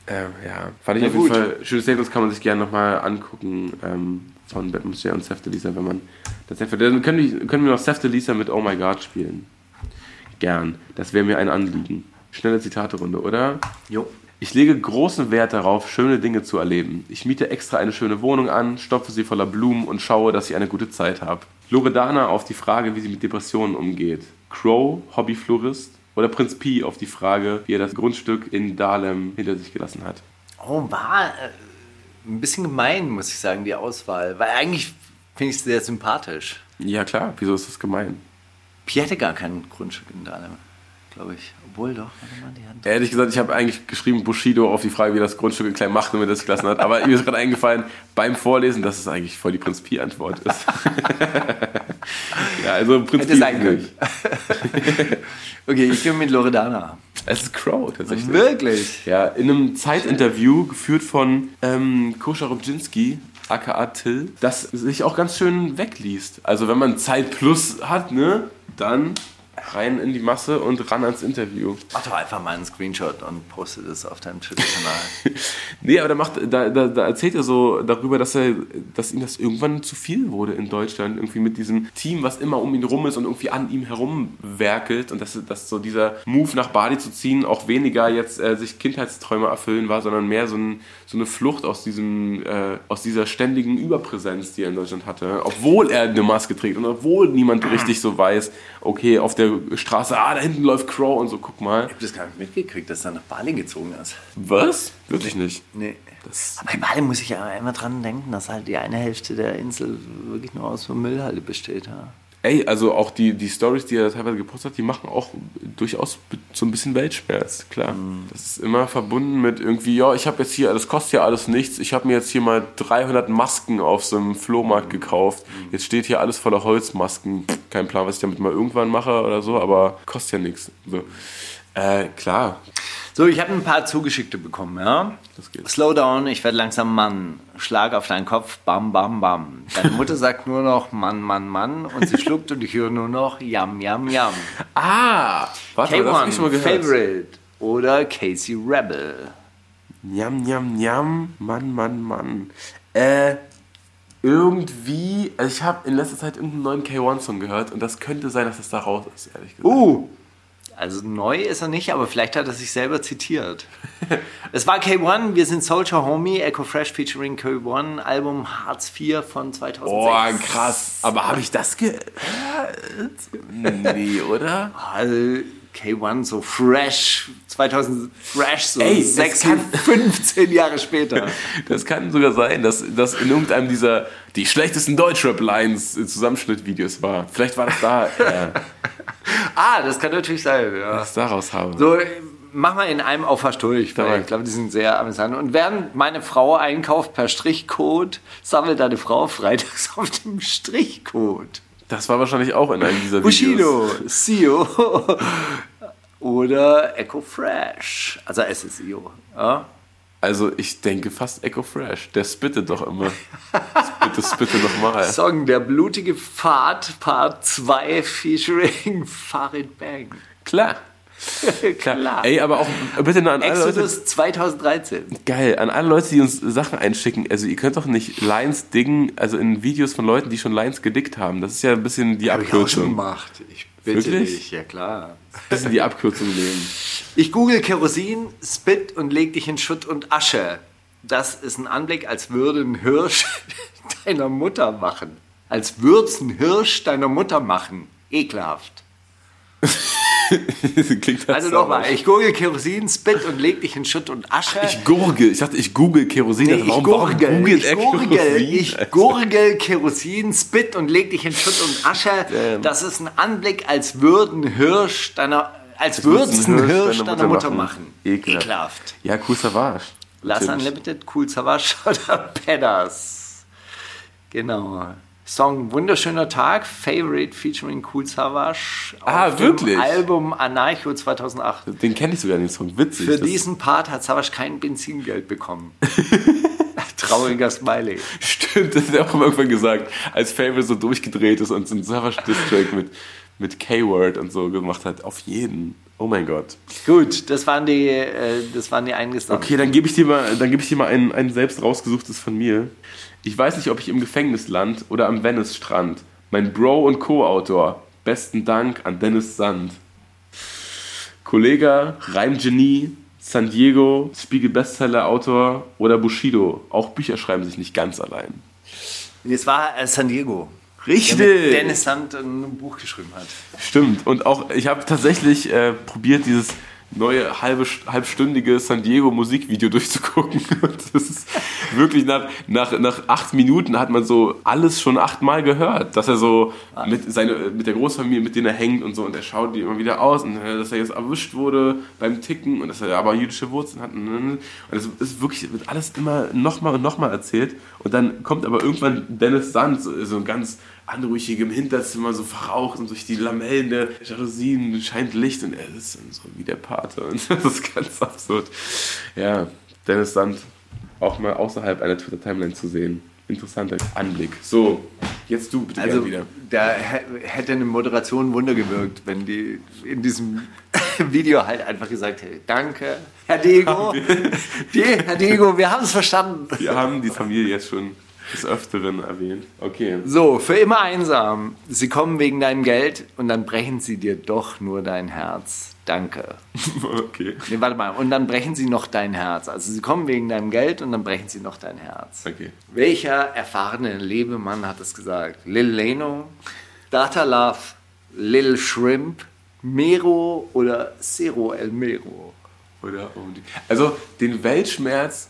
Ähm, ja, fand ich Na auf jeden gut. Fall. Schönes Statements kann man sich gerne nochmal angucken ähm, von Batman Monsieur und Seth Lisa, wenn man das Dann können wir, können wir noch Seth Lisa mit Oh My God spielen. Gern. Das wäre mir ein Anliegen. Schnelle Zitate-Runde, oder? Jo. Ich lege großen Wert darauf, schöne Dinge zu erleben. Ich miete extra eine schöne Wohnung an, stopfe sie voller Blumen und schaue, dass ich eine gute Zeit habe. Loredana auf die Frage, wie sie mit Depressionen umgeht. Crow, Hobbyflorist. Oder Prinz Pi auf die Frage, wie er das Grundstück in Dahlem hinter sich gelassen hat. Oh, war äh, ein bisschen gemein, muss ich sagen, die Auswahl. Weil eigentlich finde ich es sehr sympathisch. Ja klar, wieso ist das gemein? Pi hatte gar kein Grundstück in Dahlem, glaube ich. Obwohl hatten Ehrlich gesagt, ich habe eigentlich geschrieben Bushido auf die Frage, wie er das Grundstück in Kleinmacht und das gelassen hat. Aber mir ist gerade eingefallen, beim Vorlesen, dass es eigentlich voll die Prinz Pi-Antwort ist. [LAUGHS] ja, also Prinz Hätte Pi sein können. nicht. [LAUGHS] Okay, ich gehe mit Loredana. Es ist Crow tatsächlich. Wirklich? Ja, in einem Zeitinterview, geführt von ähm, Koscha Rubczynski, aka Till, das sich auch ganz schön wegliest. Also wenn man Zeit plus hat, ne, dann rein in die Masse und ran ans Interview. Mach doch einfach mal einen Screenshot und poste das auf deinem Twitter-Kanal. [LAUGHS] Nee, aber da, macht, da, da, da erzählt er so darüber, dass, er, dass ihm das irgendwann zu viel wurde in Deutschland. Irgendwie mit diesem Team, was immer um ihn rum ist und irgendwie an ihm herumwerkelt. Und dass, dass so dieser Move nach Bali zu ziehen auch weniger jetzt äh, sich Kindheitsträume erfüllen war, sondern mehr so, ein, so eine Flucht aus, diesem, äh, aus dieser ständigen Überpräsenz, die er in Deutschland hatte. Obwohl er eine Maske trägt und obwohl niemand [CLEARS THROAT] richtig so weiß, okay, auf der Straße, ah, da hinten läuft Crow und so, guck mal. Ich habe das gar nicht mitgekriegt, dass er nach Bali gezogen ist. Was? Wirklich nicht. Nee. Das, Aber bei Bali muss ich ja immer dran denken, dass halt die eine Hälfte der Insel wirklich nur aus Müllhalde besteht. Ja. Ey, also auch die, die Stories, die er teilweise gepostet hat, die machen auch durchaus so ein bisschen Weltschmerz, klar. Das ist immer verbunden mit irgendwie, ja, ich habe jetzt hier, das kostet ja alles nichts, ich habe mir jetzt hier mal 300 Masken auf so einem Flohmarkt gekauft. Jetzt steht hier alles voller Holzmasken. Kein Plan, was ich damit mal irgendwann mache oder so, aber kostet ja nichts. So. Äh, klar, So, ich habe ein paar zugeschickte bekommen, ja. Das geht. Slow down, ich werde langsam Mann. Schlag auf deinen Kopf, bam, bam, bam. Deine [LAUGHS] Mutter sagt nur noch Mann, Mann, Mann und sie schluckt und ich höre nur noch Yam, Yam, Yam. [LAUGHS] Ah! Warte, mal, das hab K1, ich schon mal gehört. Favorite oder Casey Rebel. Njam, njam, njam. Mann, Mann, Mann. Äh, irgendwie, also ich habe in letzter Zeit irgendeinen neuen K1-Song gehört und das könnte sein, dass das da raus ist, ehrlich gesagt. Uh! Also neu ist er nicht, aber vielleicht hat er sich selber zitiert. [LAUGHS] es war K1, wir sind Soldier Homie, Echo Fresh featuring K1, Album Hartz IV von 2006. Boah, krass. Aber habe ich das gehört? Nee, [LAUGHS] oder? Also K1 so fresh, 2000 fresh, so Ey, das 6, kann- [LAUGHS] 15 Jahre später. Das kann sogar sein, dass das in irgendeinem dieser die schlechtesten Deutschrap-Lines äh, Zusammenschnittvideos war. Vielleicht war das da, äh, ah, das kann natürlich sein, ja. was daraus habe. So, mach mal in einem Aufwasch durch, weil ich glaube, die sind sehr amüsant. Und während meine Frau einkauft per Strichcode, sammelt deine Frau freitags auf dem Strichcode. Das war wahrscheinlich auch in einem dieser Bushido, Videos. Sio [LAUGHS] oder Echo Fresh. Also es ist Sio. Ja? Also ich denke fast Echo Fresh. Der spittet doch immer. [LAUGHS] Das bitte nochmal. Song Der blutige Pfad, Part 2, featuring Farid Bang. [LAUGHS] Klar. Klar. Ey, aber auch bitte nur an alle Leute. Exodus 2013. Geil, an alle Leute, die uns Sachen einschicken. Also ihr könnt doch nicht Lines diggen, also in Videos von Leuten, die schon Lines gedickt haben. Das ist ja ein bisschen die Hab ich auch schon Abkürzung. gemacht. Ich bitte Wirklich? dich, ja klar. bisschen die Abkürzung nehmen. Ich google Kerosin, Spit und leg dich in Schutt und Asche. Das ist ein Anblick, als würde ein Hirsch deiner Mutter machen. Als würd's ein Hirsch deiner Mutter machen. Ekelhaft. [LAUGHS] Also nochmal, ich google Kerosin, Spit und leg dich in Schutt und Asche. Ich gurgel. Ich dachte, ich google Kerosin. Nee, Also ich warum, warum gurgel, googelt ich gurgel, Kerosin, ich [LAUGHS] Alter? gurgel Kerosin, Spit und leg dich in Schutt und Asche. Damn. Das ist ein Anblick, als würden Hirsch deiner, als würdest ein Hirsch deiner Mutter machen. Ekelhaft. Ekelhaft. Ja, cool Savage. Natürlich. Unlimited, Cool Savage [LAUGHS] oder Pedders. Genau. Song Wunderschöner Tag, Favorite featuring Cool Savage. Ah, auf wirklich? Dem Album Anarcho 2008. Den kenne ich sogar, den Song. Witzig. Für diesen Part hat Savage kein Benzingeld bekommen. [LAUGHS] Trauriger Smiley. Stimmt, das hat er auch irgendwann gesagt, als Favorite so durchgedreht ist und so einen Savage Distrack mit, mit K-Word und so gemacht hat. Auf jeden. Oh mein Gott. Gut, das waren die, äh, das waren die eingestammten. Okay, dann gebe ich dir mal, dann gebe ich dir mal ein, ein selbst rausgesuchtes von mir. Ich weiß nicht, ob ich im Gefängnis land oder am Venice-Strand. Mein Bro und Co-Autor. Besten Dank an Dennis Sand. Kollege, Reimgenie, San Diego, Spiegel-Bestseller-Autor oder Bushido. Auch Bücher schreiben sich nicht ganz allein. Es war äh, San Diego. Richtig! Der mit Dennis Sand ein Buch geschrieben hat. Stimmt. Und auch, ich habe tatsächlich äh, probiert, dieses neue halbe, halbstündige San Diego Musikvideo [LAUGHS] durchzugucken. Das ist wirklich nach, nach, nach acht Minuten hat man so alles schon achtmal gehört, dass er so mit, seine, mit der Großfamilie, mit denen er hängt und so, und er schaut die immer wieder aus und äh, dass er jetzt erwischt wurde beim Ticken und dass er aber jüdische Wurzeln hat. Und es ist wirklich, wird alles immer nochmal und nochmal erzählt. Und dann kommt aber irgendwann Dennis Sand, so, so ein ganz anrüchig im Hinterzimmer, so verraucht und durch die Lamellen der Jalousien scheint Licht und er ist dann so wie der Pate. [LAUGHS] Und das ist ganz absurd. Ja, Dennis Sand auch mal außerhalb einer Twitter-Timeline zu sehen. Interessanter Anblick. So, jetzt du bitte Also wieder. da hä- hätte eine Moderation Wunder gewirkt, wenn die in diesem [LAUGHS] Video halt einfach gesagt hätte, danke, Herr Diego. [LAUGHS] Die, Herr Diego, wir haben es verstanden. Wir haben die Familie jetzt schon des Öfteren erwähnt. Okay. So, für immer einsam. Sie kommen wegen deinem Geld und dann brechen sie dir doch nur dein Herz. Danke. [LAUGHS] Okay. Nee, warte mal. Und dann brechen sie noch dein Herz. Also sie kommen wegen deinem Geld und dann brechen sie noch dein Herz. Okay. Welcher erfahrene Lebemann hat es gesagt? Lil Leno, Data Love, Lil Shrimp, Mero oder Cero El Mero? Oder um die. Also den Weltschmerz,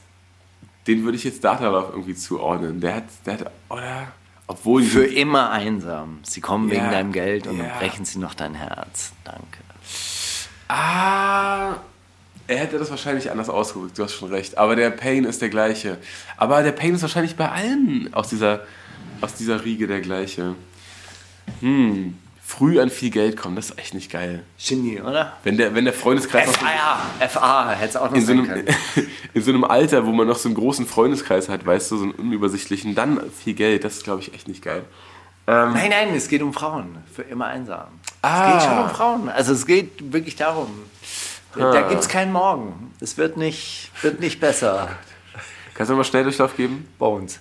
den würde ich jetzt Data Love irgendwie zuordnen. Der hat, der hat, oder? Obwohl Für immer einsam. Sie kommen Ja, wegen deinem Geld und ja. dann brechen sie noch dein Herz. Danke. Ah, er hätte das wahrscheinlich anders ausgedrückt, du hast schon recht. Aber der Pain ist der gleiche. Aber der Pain ist wahrscheinlich bei allen aus dieser, aus dieser Riege der gleiche. Hm, früh an viel Geld kommen, das ist echt nicht geil. Genie, oder? Wenn der, wenn der Freundeskreis FA, FA, hätte es auch noch in so, einem, können. [LAUGHS] in so einem Alter, wo man noch so einen großen Freundeskreis hat, weißt du, so einen unübersichtlichen, dann viel Geld, das ist, glaube ich, echt nicht geil. Ähm, Nein, nein, es geht um Frauen. Für immer einsam. Ah. Es geht schon um Frauen. Also es geht wirklich darum. Da gibt es keinen Morgen. Es wird nicht, wird nicht besser. kannst du mal Schnelldurchlauf geben? Bones.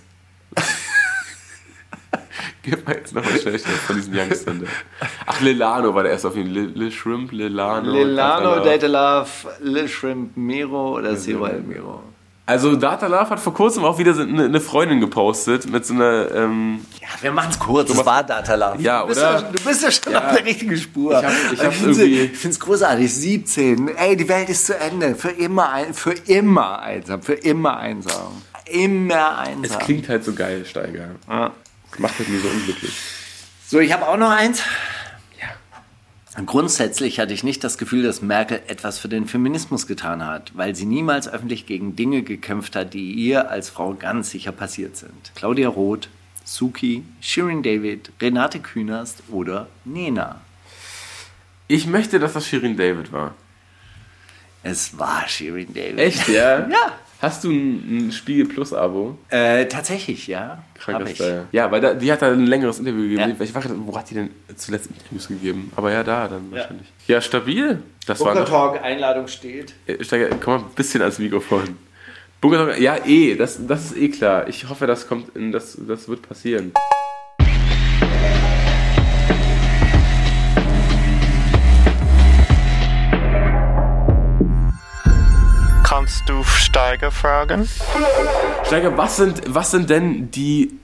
[LAUGHS] Gib mal jetzt nochmal Schnelldurchlauf von diesen Youngstern. da. Ach, Lilano war der erste auf jeden Fall. Lil, Lil Shrimp, Lilano. Lilano, Data Love. Lil Shrimp, Miro oder Zero El Miro. Also Data Love hat vor kurzem auch wieder eine, Freundin gepostet mit so einer, ähm, Ja, wir machen es kurz. Das war Data Love. Ja, du bist oder? Ja, du bist ja schon Ja. auf der richtigen Spur. Ich hab- ich ich finde es großartig. 17. Ey, die Welt ist zu Ende. Für immer, ein, für immer einsam. Für immer einsam. Immer einsam. es klingt halt so geil, Steiger. Macht mir so unglücklich. So, ich habe auch noch eins. Grundsätzlich hatte ich nicht das Gefühl, dass Merkel etwas für den Feminismus getan hat, weil sie niemals öffentlich gegen Dinge gekämpft hat, die ihr als Frau ganz sicher passiert sind. Claudia Roth, Suki, Shirin David, Renate Künast oder Nena. Ich möchte, dass das Shirin David war. Es war Shirin David. Echt, ja? [LAUGHS] Ja. Hast du ein, ein Spiegel Plus Abo? Äh, tatsächlich, ja. Kranker. Style. Ja, weil da, die hat da ein längeres Interview gegeben. Ja. Ich war, wo hat die denn zuletzt Interviews gegeben? Aber ja, da dann wahrscheinlich. Ja, stabil. Das war Bunker noch, Talk, Einladung steht. Äh, Steiger, komm mal ein bisschen ans Mikrofon. Bunker Talk, ja, eh, das, das ist eh klar. Ich hoffe, das kommt in, das, das wird passieren. Kannst du Steiger fragen? Steiger, was sind, was sind denn die,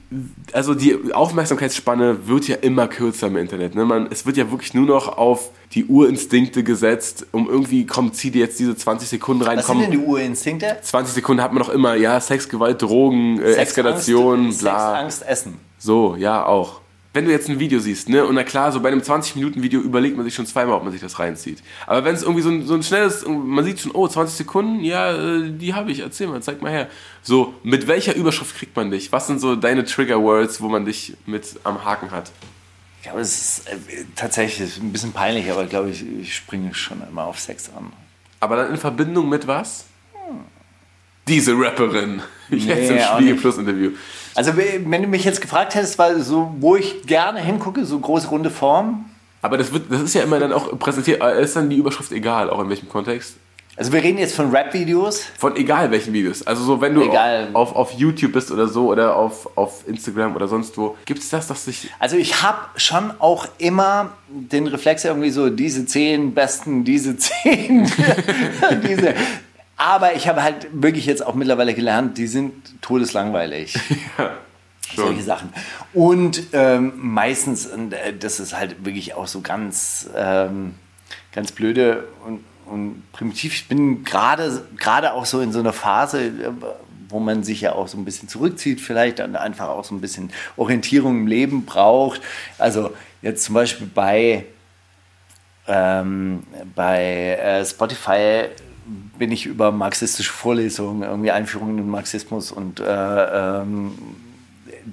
also die Aufmerksamkeitsspanne wird ja immer kürzer im Internet. Ne? Man, es wird ja wirklich nur noch auf die Urinstinkte gesetzt, um irgendwie, komm, zieh dir jetzt diese 20 Sekunden rein, Was komm. sind denn die Urinstinkte? 20 Sekunden hat man noch immer, ja, Sex, Gewalt, Drogen, äh, Eskalation, Sex, bla. Angst, Essen. So, ja, auch. Wenn du jetzt ein Video siehst, ne, und na klar, so bei einem 20-Minuten-Video überlegt man sich schon zweimal, ob man sich das reinzieht. Aber wenn es irgendwie so ein, so ein schnelles, man sieht schon, oh, 20 Sekunden, ja, äh, die habe ich, erzähl mal, zeig mal her. So, mit welcher Überschrift kriegt man dich? Was sind so deine Trigger-Words, wo man dich mit am Haken hat? Ich glaube, es ist äh, tatsächlich ein bisschen peinlich, aber ich glaube, ich, ich springe schon immer auf Sex an. Aber dann in Verbindung mit was? Diese Rapperin. [LAUGHS] Jetzt im Nee, auch Spiegel. Plus Interview. Also, wenn du mich jetzt gefragt hättest, war so, wo ich gerne hingucke, so große runde Form. Aber das, wird, das ist ja immer dann auch präsentiert, äh, ist dann die Überschrift egal, auch in welchem Kontext? Also, wir reden jetzt von Rap-Videos. Von egal welchen Videos. Also so, wenn du Egal. auf, auf YouTube bist oder so oder auf, auf Instagram oder sonst wo, gibt es das, dass sich... Also, ich habe schon auch immer den Reflex irgendwie so, diese zehn besten, diese zehn, [LAUGHS] diese. Aber ich habe halt wirklich jetzt auch mittlerweile gelernt, die sind todeslangweilig. [LAUGHS] solche Schon. Sachen. Und ähm, meistens, und, äh, das ist halt wirklich auch so ganz, ähm, ganz blöde und, und primitiv. Ich bin gerade gerade auch so in so einer Phase, äh, wo man sich ja auch so ein bisschen zurückzieht, vielleicht dann einfach auch so ein bisschen Orientierung im Leben braucht. Also jetzt zum Beispiel bei ähm, bei äh, Spotify bin ich über marxistische Vorlesungen, irgendwie Einführungen in den Marxismus und äh, ähm,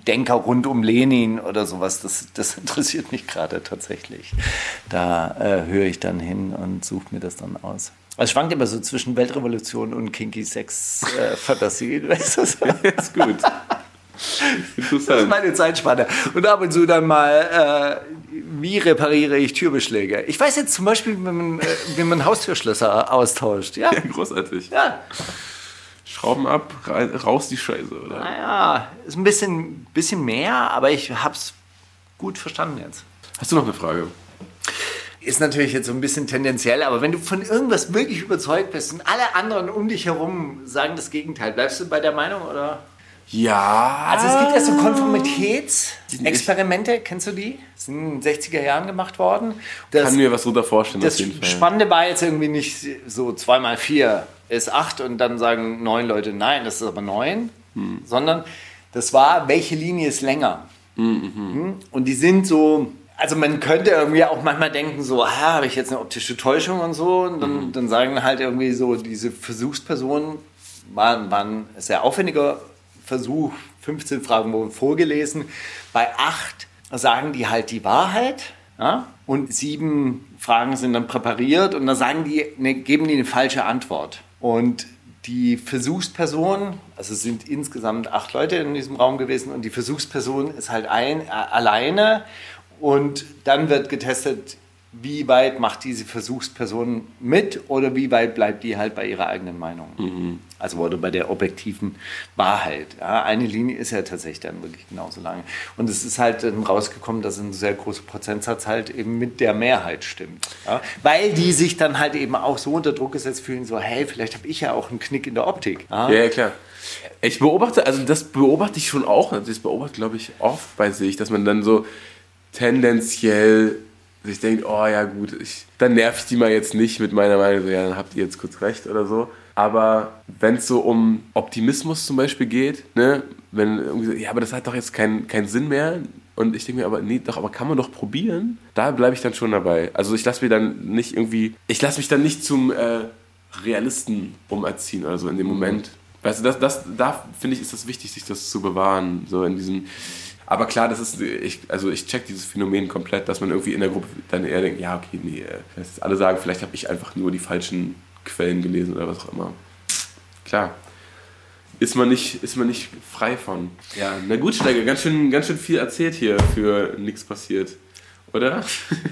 Denker rund um Lenin oder sowas, das, das [LAUGHS] interessiert mich gerade tatsächlich. Da äh, höre ich dann hin und suche mir das dann aus. Es schwankt immer so zwischen Weltrevolution und Kinky Sex äh, Fantasie. [LAUGHS] Weißt ist gut. Das ist Interessant. meine Zeitspanne. Und ab und zu dann mal, äh, wie repariere ich Türbeschläge? Ich weiß jetzt zum Beispiel, wie man, äh, wie man Haustürschlösser austauscht. Ja, [LAUGHS] Ja, großartig. ja. Schrauben ab, rein- raus die Scheiße, oder? Naja, ist ein bisschen, bisschen mehr, aber ich hab's gut verstanden jetzt. Hast du noch eine Frage? Ist natürlich jetzt so ein bisschen tendenziell, aber wenn du von irgendwas wirklich überzeugt bist und alle anderen um dich herum sagen das Gegenteil, bleibst du bei der Meinung oder? Ja. Also es gibt ja so Konformitätsexperimente, kennst du die? Das sind in den 60er Jahren gemacht worden. Das, kann mir was drunter vorstellen, das. Spannende war jetzt irgendwie nicht so 2 mal 4 ist 8 und dann sagen neun Leute, nein, das ist aber 9, Hm. sondern das war, welche Linie ist länger? Hm? Und die sind so, also man könnte irgendwie auch manchmal denken, so, ah, habe ich jetzt eine optische Täuschung und so, und dann, dann sagen halt irgendwie so, diese Versuchspersonen waren, waren sehr aufwendiger Versuch, 15 Fragen wurden vorgelesen. Bei 8 sagen die halt die Wahrheit. Ja? Und sieben Fragen sind dann präpariert und dann sagen die, ne, geben die eine falsche Antwort. Und die Versuchsperson, also es sind insgesamt acht Leute in diesem Raum gewesen und die Versuchsperson ist halt ein, äh, alleine und dann wird getestet, wie weit macht diese Versuchsperson mit oder wie weit bleibt die halt bei ihrer eigenen Meinung. Also oder bei der objektiven Wahrheit. Ja, eine Linie ist ja tatsächlich dann wirklich genauso lang. Und es ist halt dann rausgekommen, dass ein sehr großer Prozentsatz halt eben mit der Mehrheit stimmt. Ja, weil die sich dann halt eben auch so unter Druck gesetzt fühlen, so hey, vielleicht habe ich ja auch einen Knick in der Optik. Ja? Ja, klar. Ich beobachte, also das beobachte ich schon auch, also das beobachte glaube ich oft bei sich, dass man dann so tendenziell sich denkt, oh ja gut, ich, dann nerv ich die mal jetzt nicht mit meiner Meinung, so, ja, dann habt ihr jetzt kurz recht oder so. Aber wenn es so um Optimismus zum Beispiel geht, ne, wenn irgendwie so, ja, aber das hat doch jetzt keinen keinen Sinn mehr. Und ich denke mir aber, nee, doch, aber kann man doch probieren. Da bleibe ich dann schon dabei. Also ich lasse mir dann nicht irgendwie, ich lasse mich dann nicht zum äh, Realisten umerziehen oder so in dem Moment. Weißt du, das, das, da finde ich, ist das wichtig, sich das zu bewahren. So in diesem. Aber klar, das ist, ich, also ich check dieses Phänomen komplett, dass man irgendwie in der Gruppe dann eher denkt, ja, okay, nee, äh, alle sagen, vielleicht habe ich einfach nur die falschen Quellen gelesen oder was auch immer. Klar. ist man nicht, ist man nicht frei von. Ja, na gut, Steiger, ganz schön, ganz schön viel erzählt hier für nichts passiert. Oder?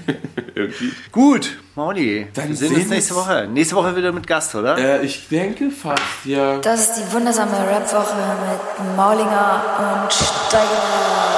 [LAUGHS] Irgendwie. Gut, Mauli. Dann wir sehen sehen uns nächste. Woche. Nächste Woche wieder mit Gast, oder? Äh, ich denke fast, ja. Das ist die wundersame Rap-Woche mit Maulinger und Steiger.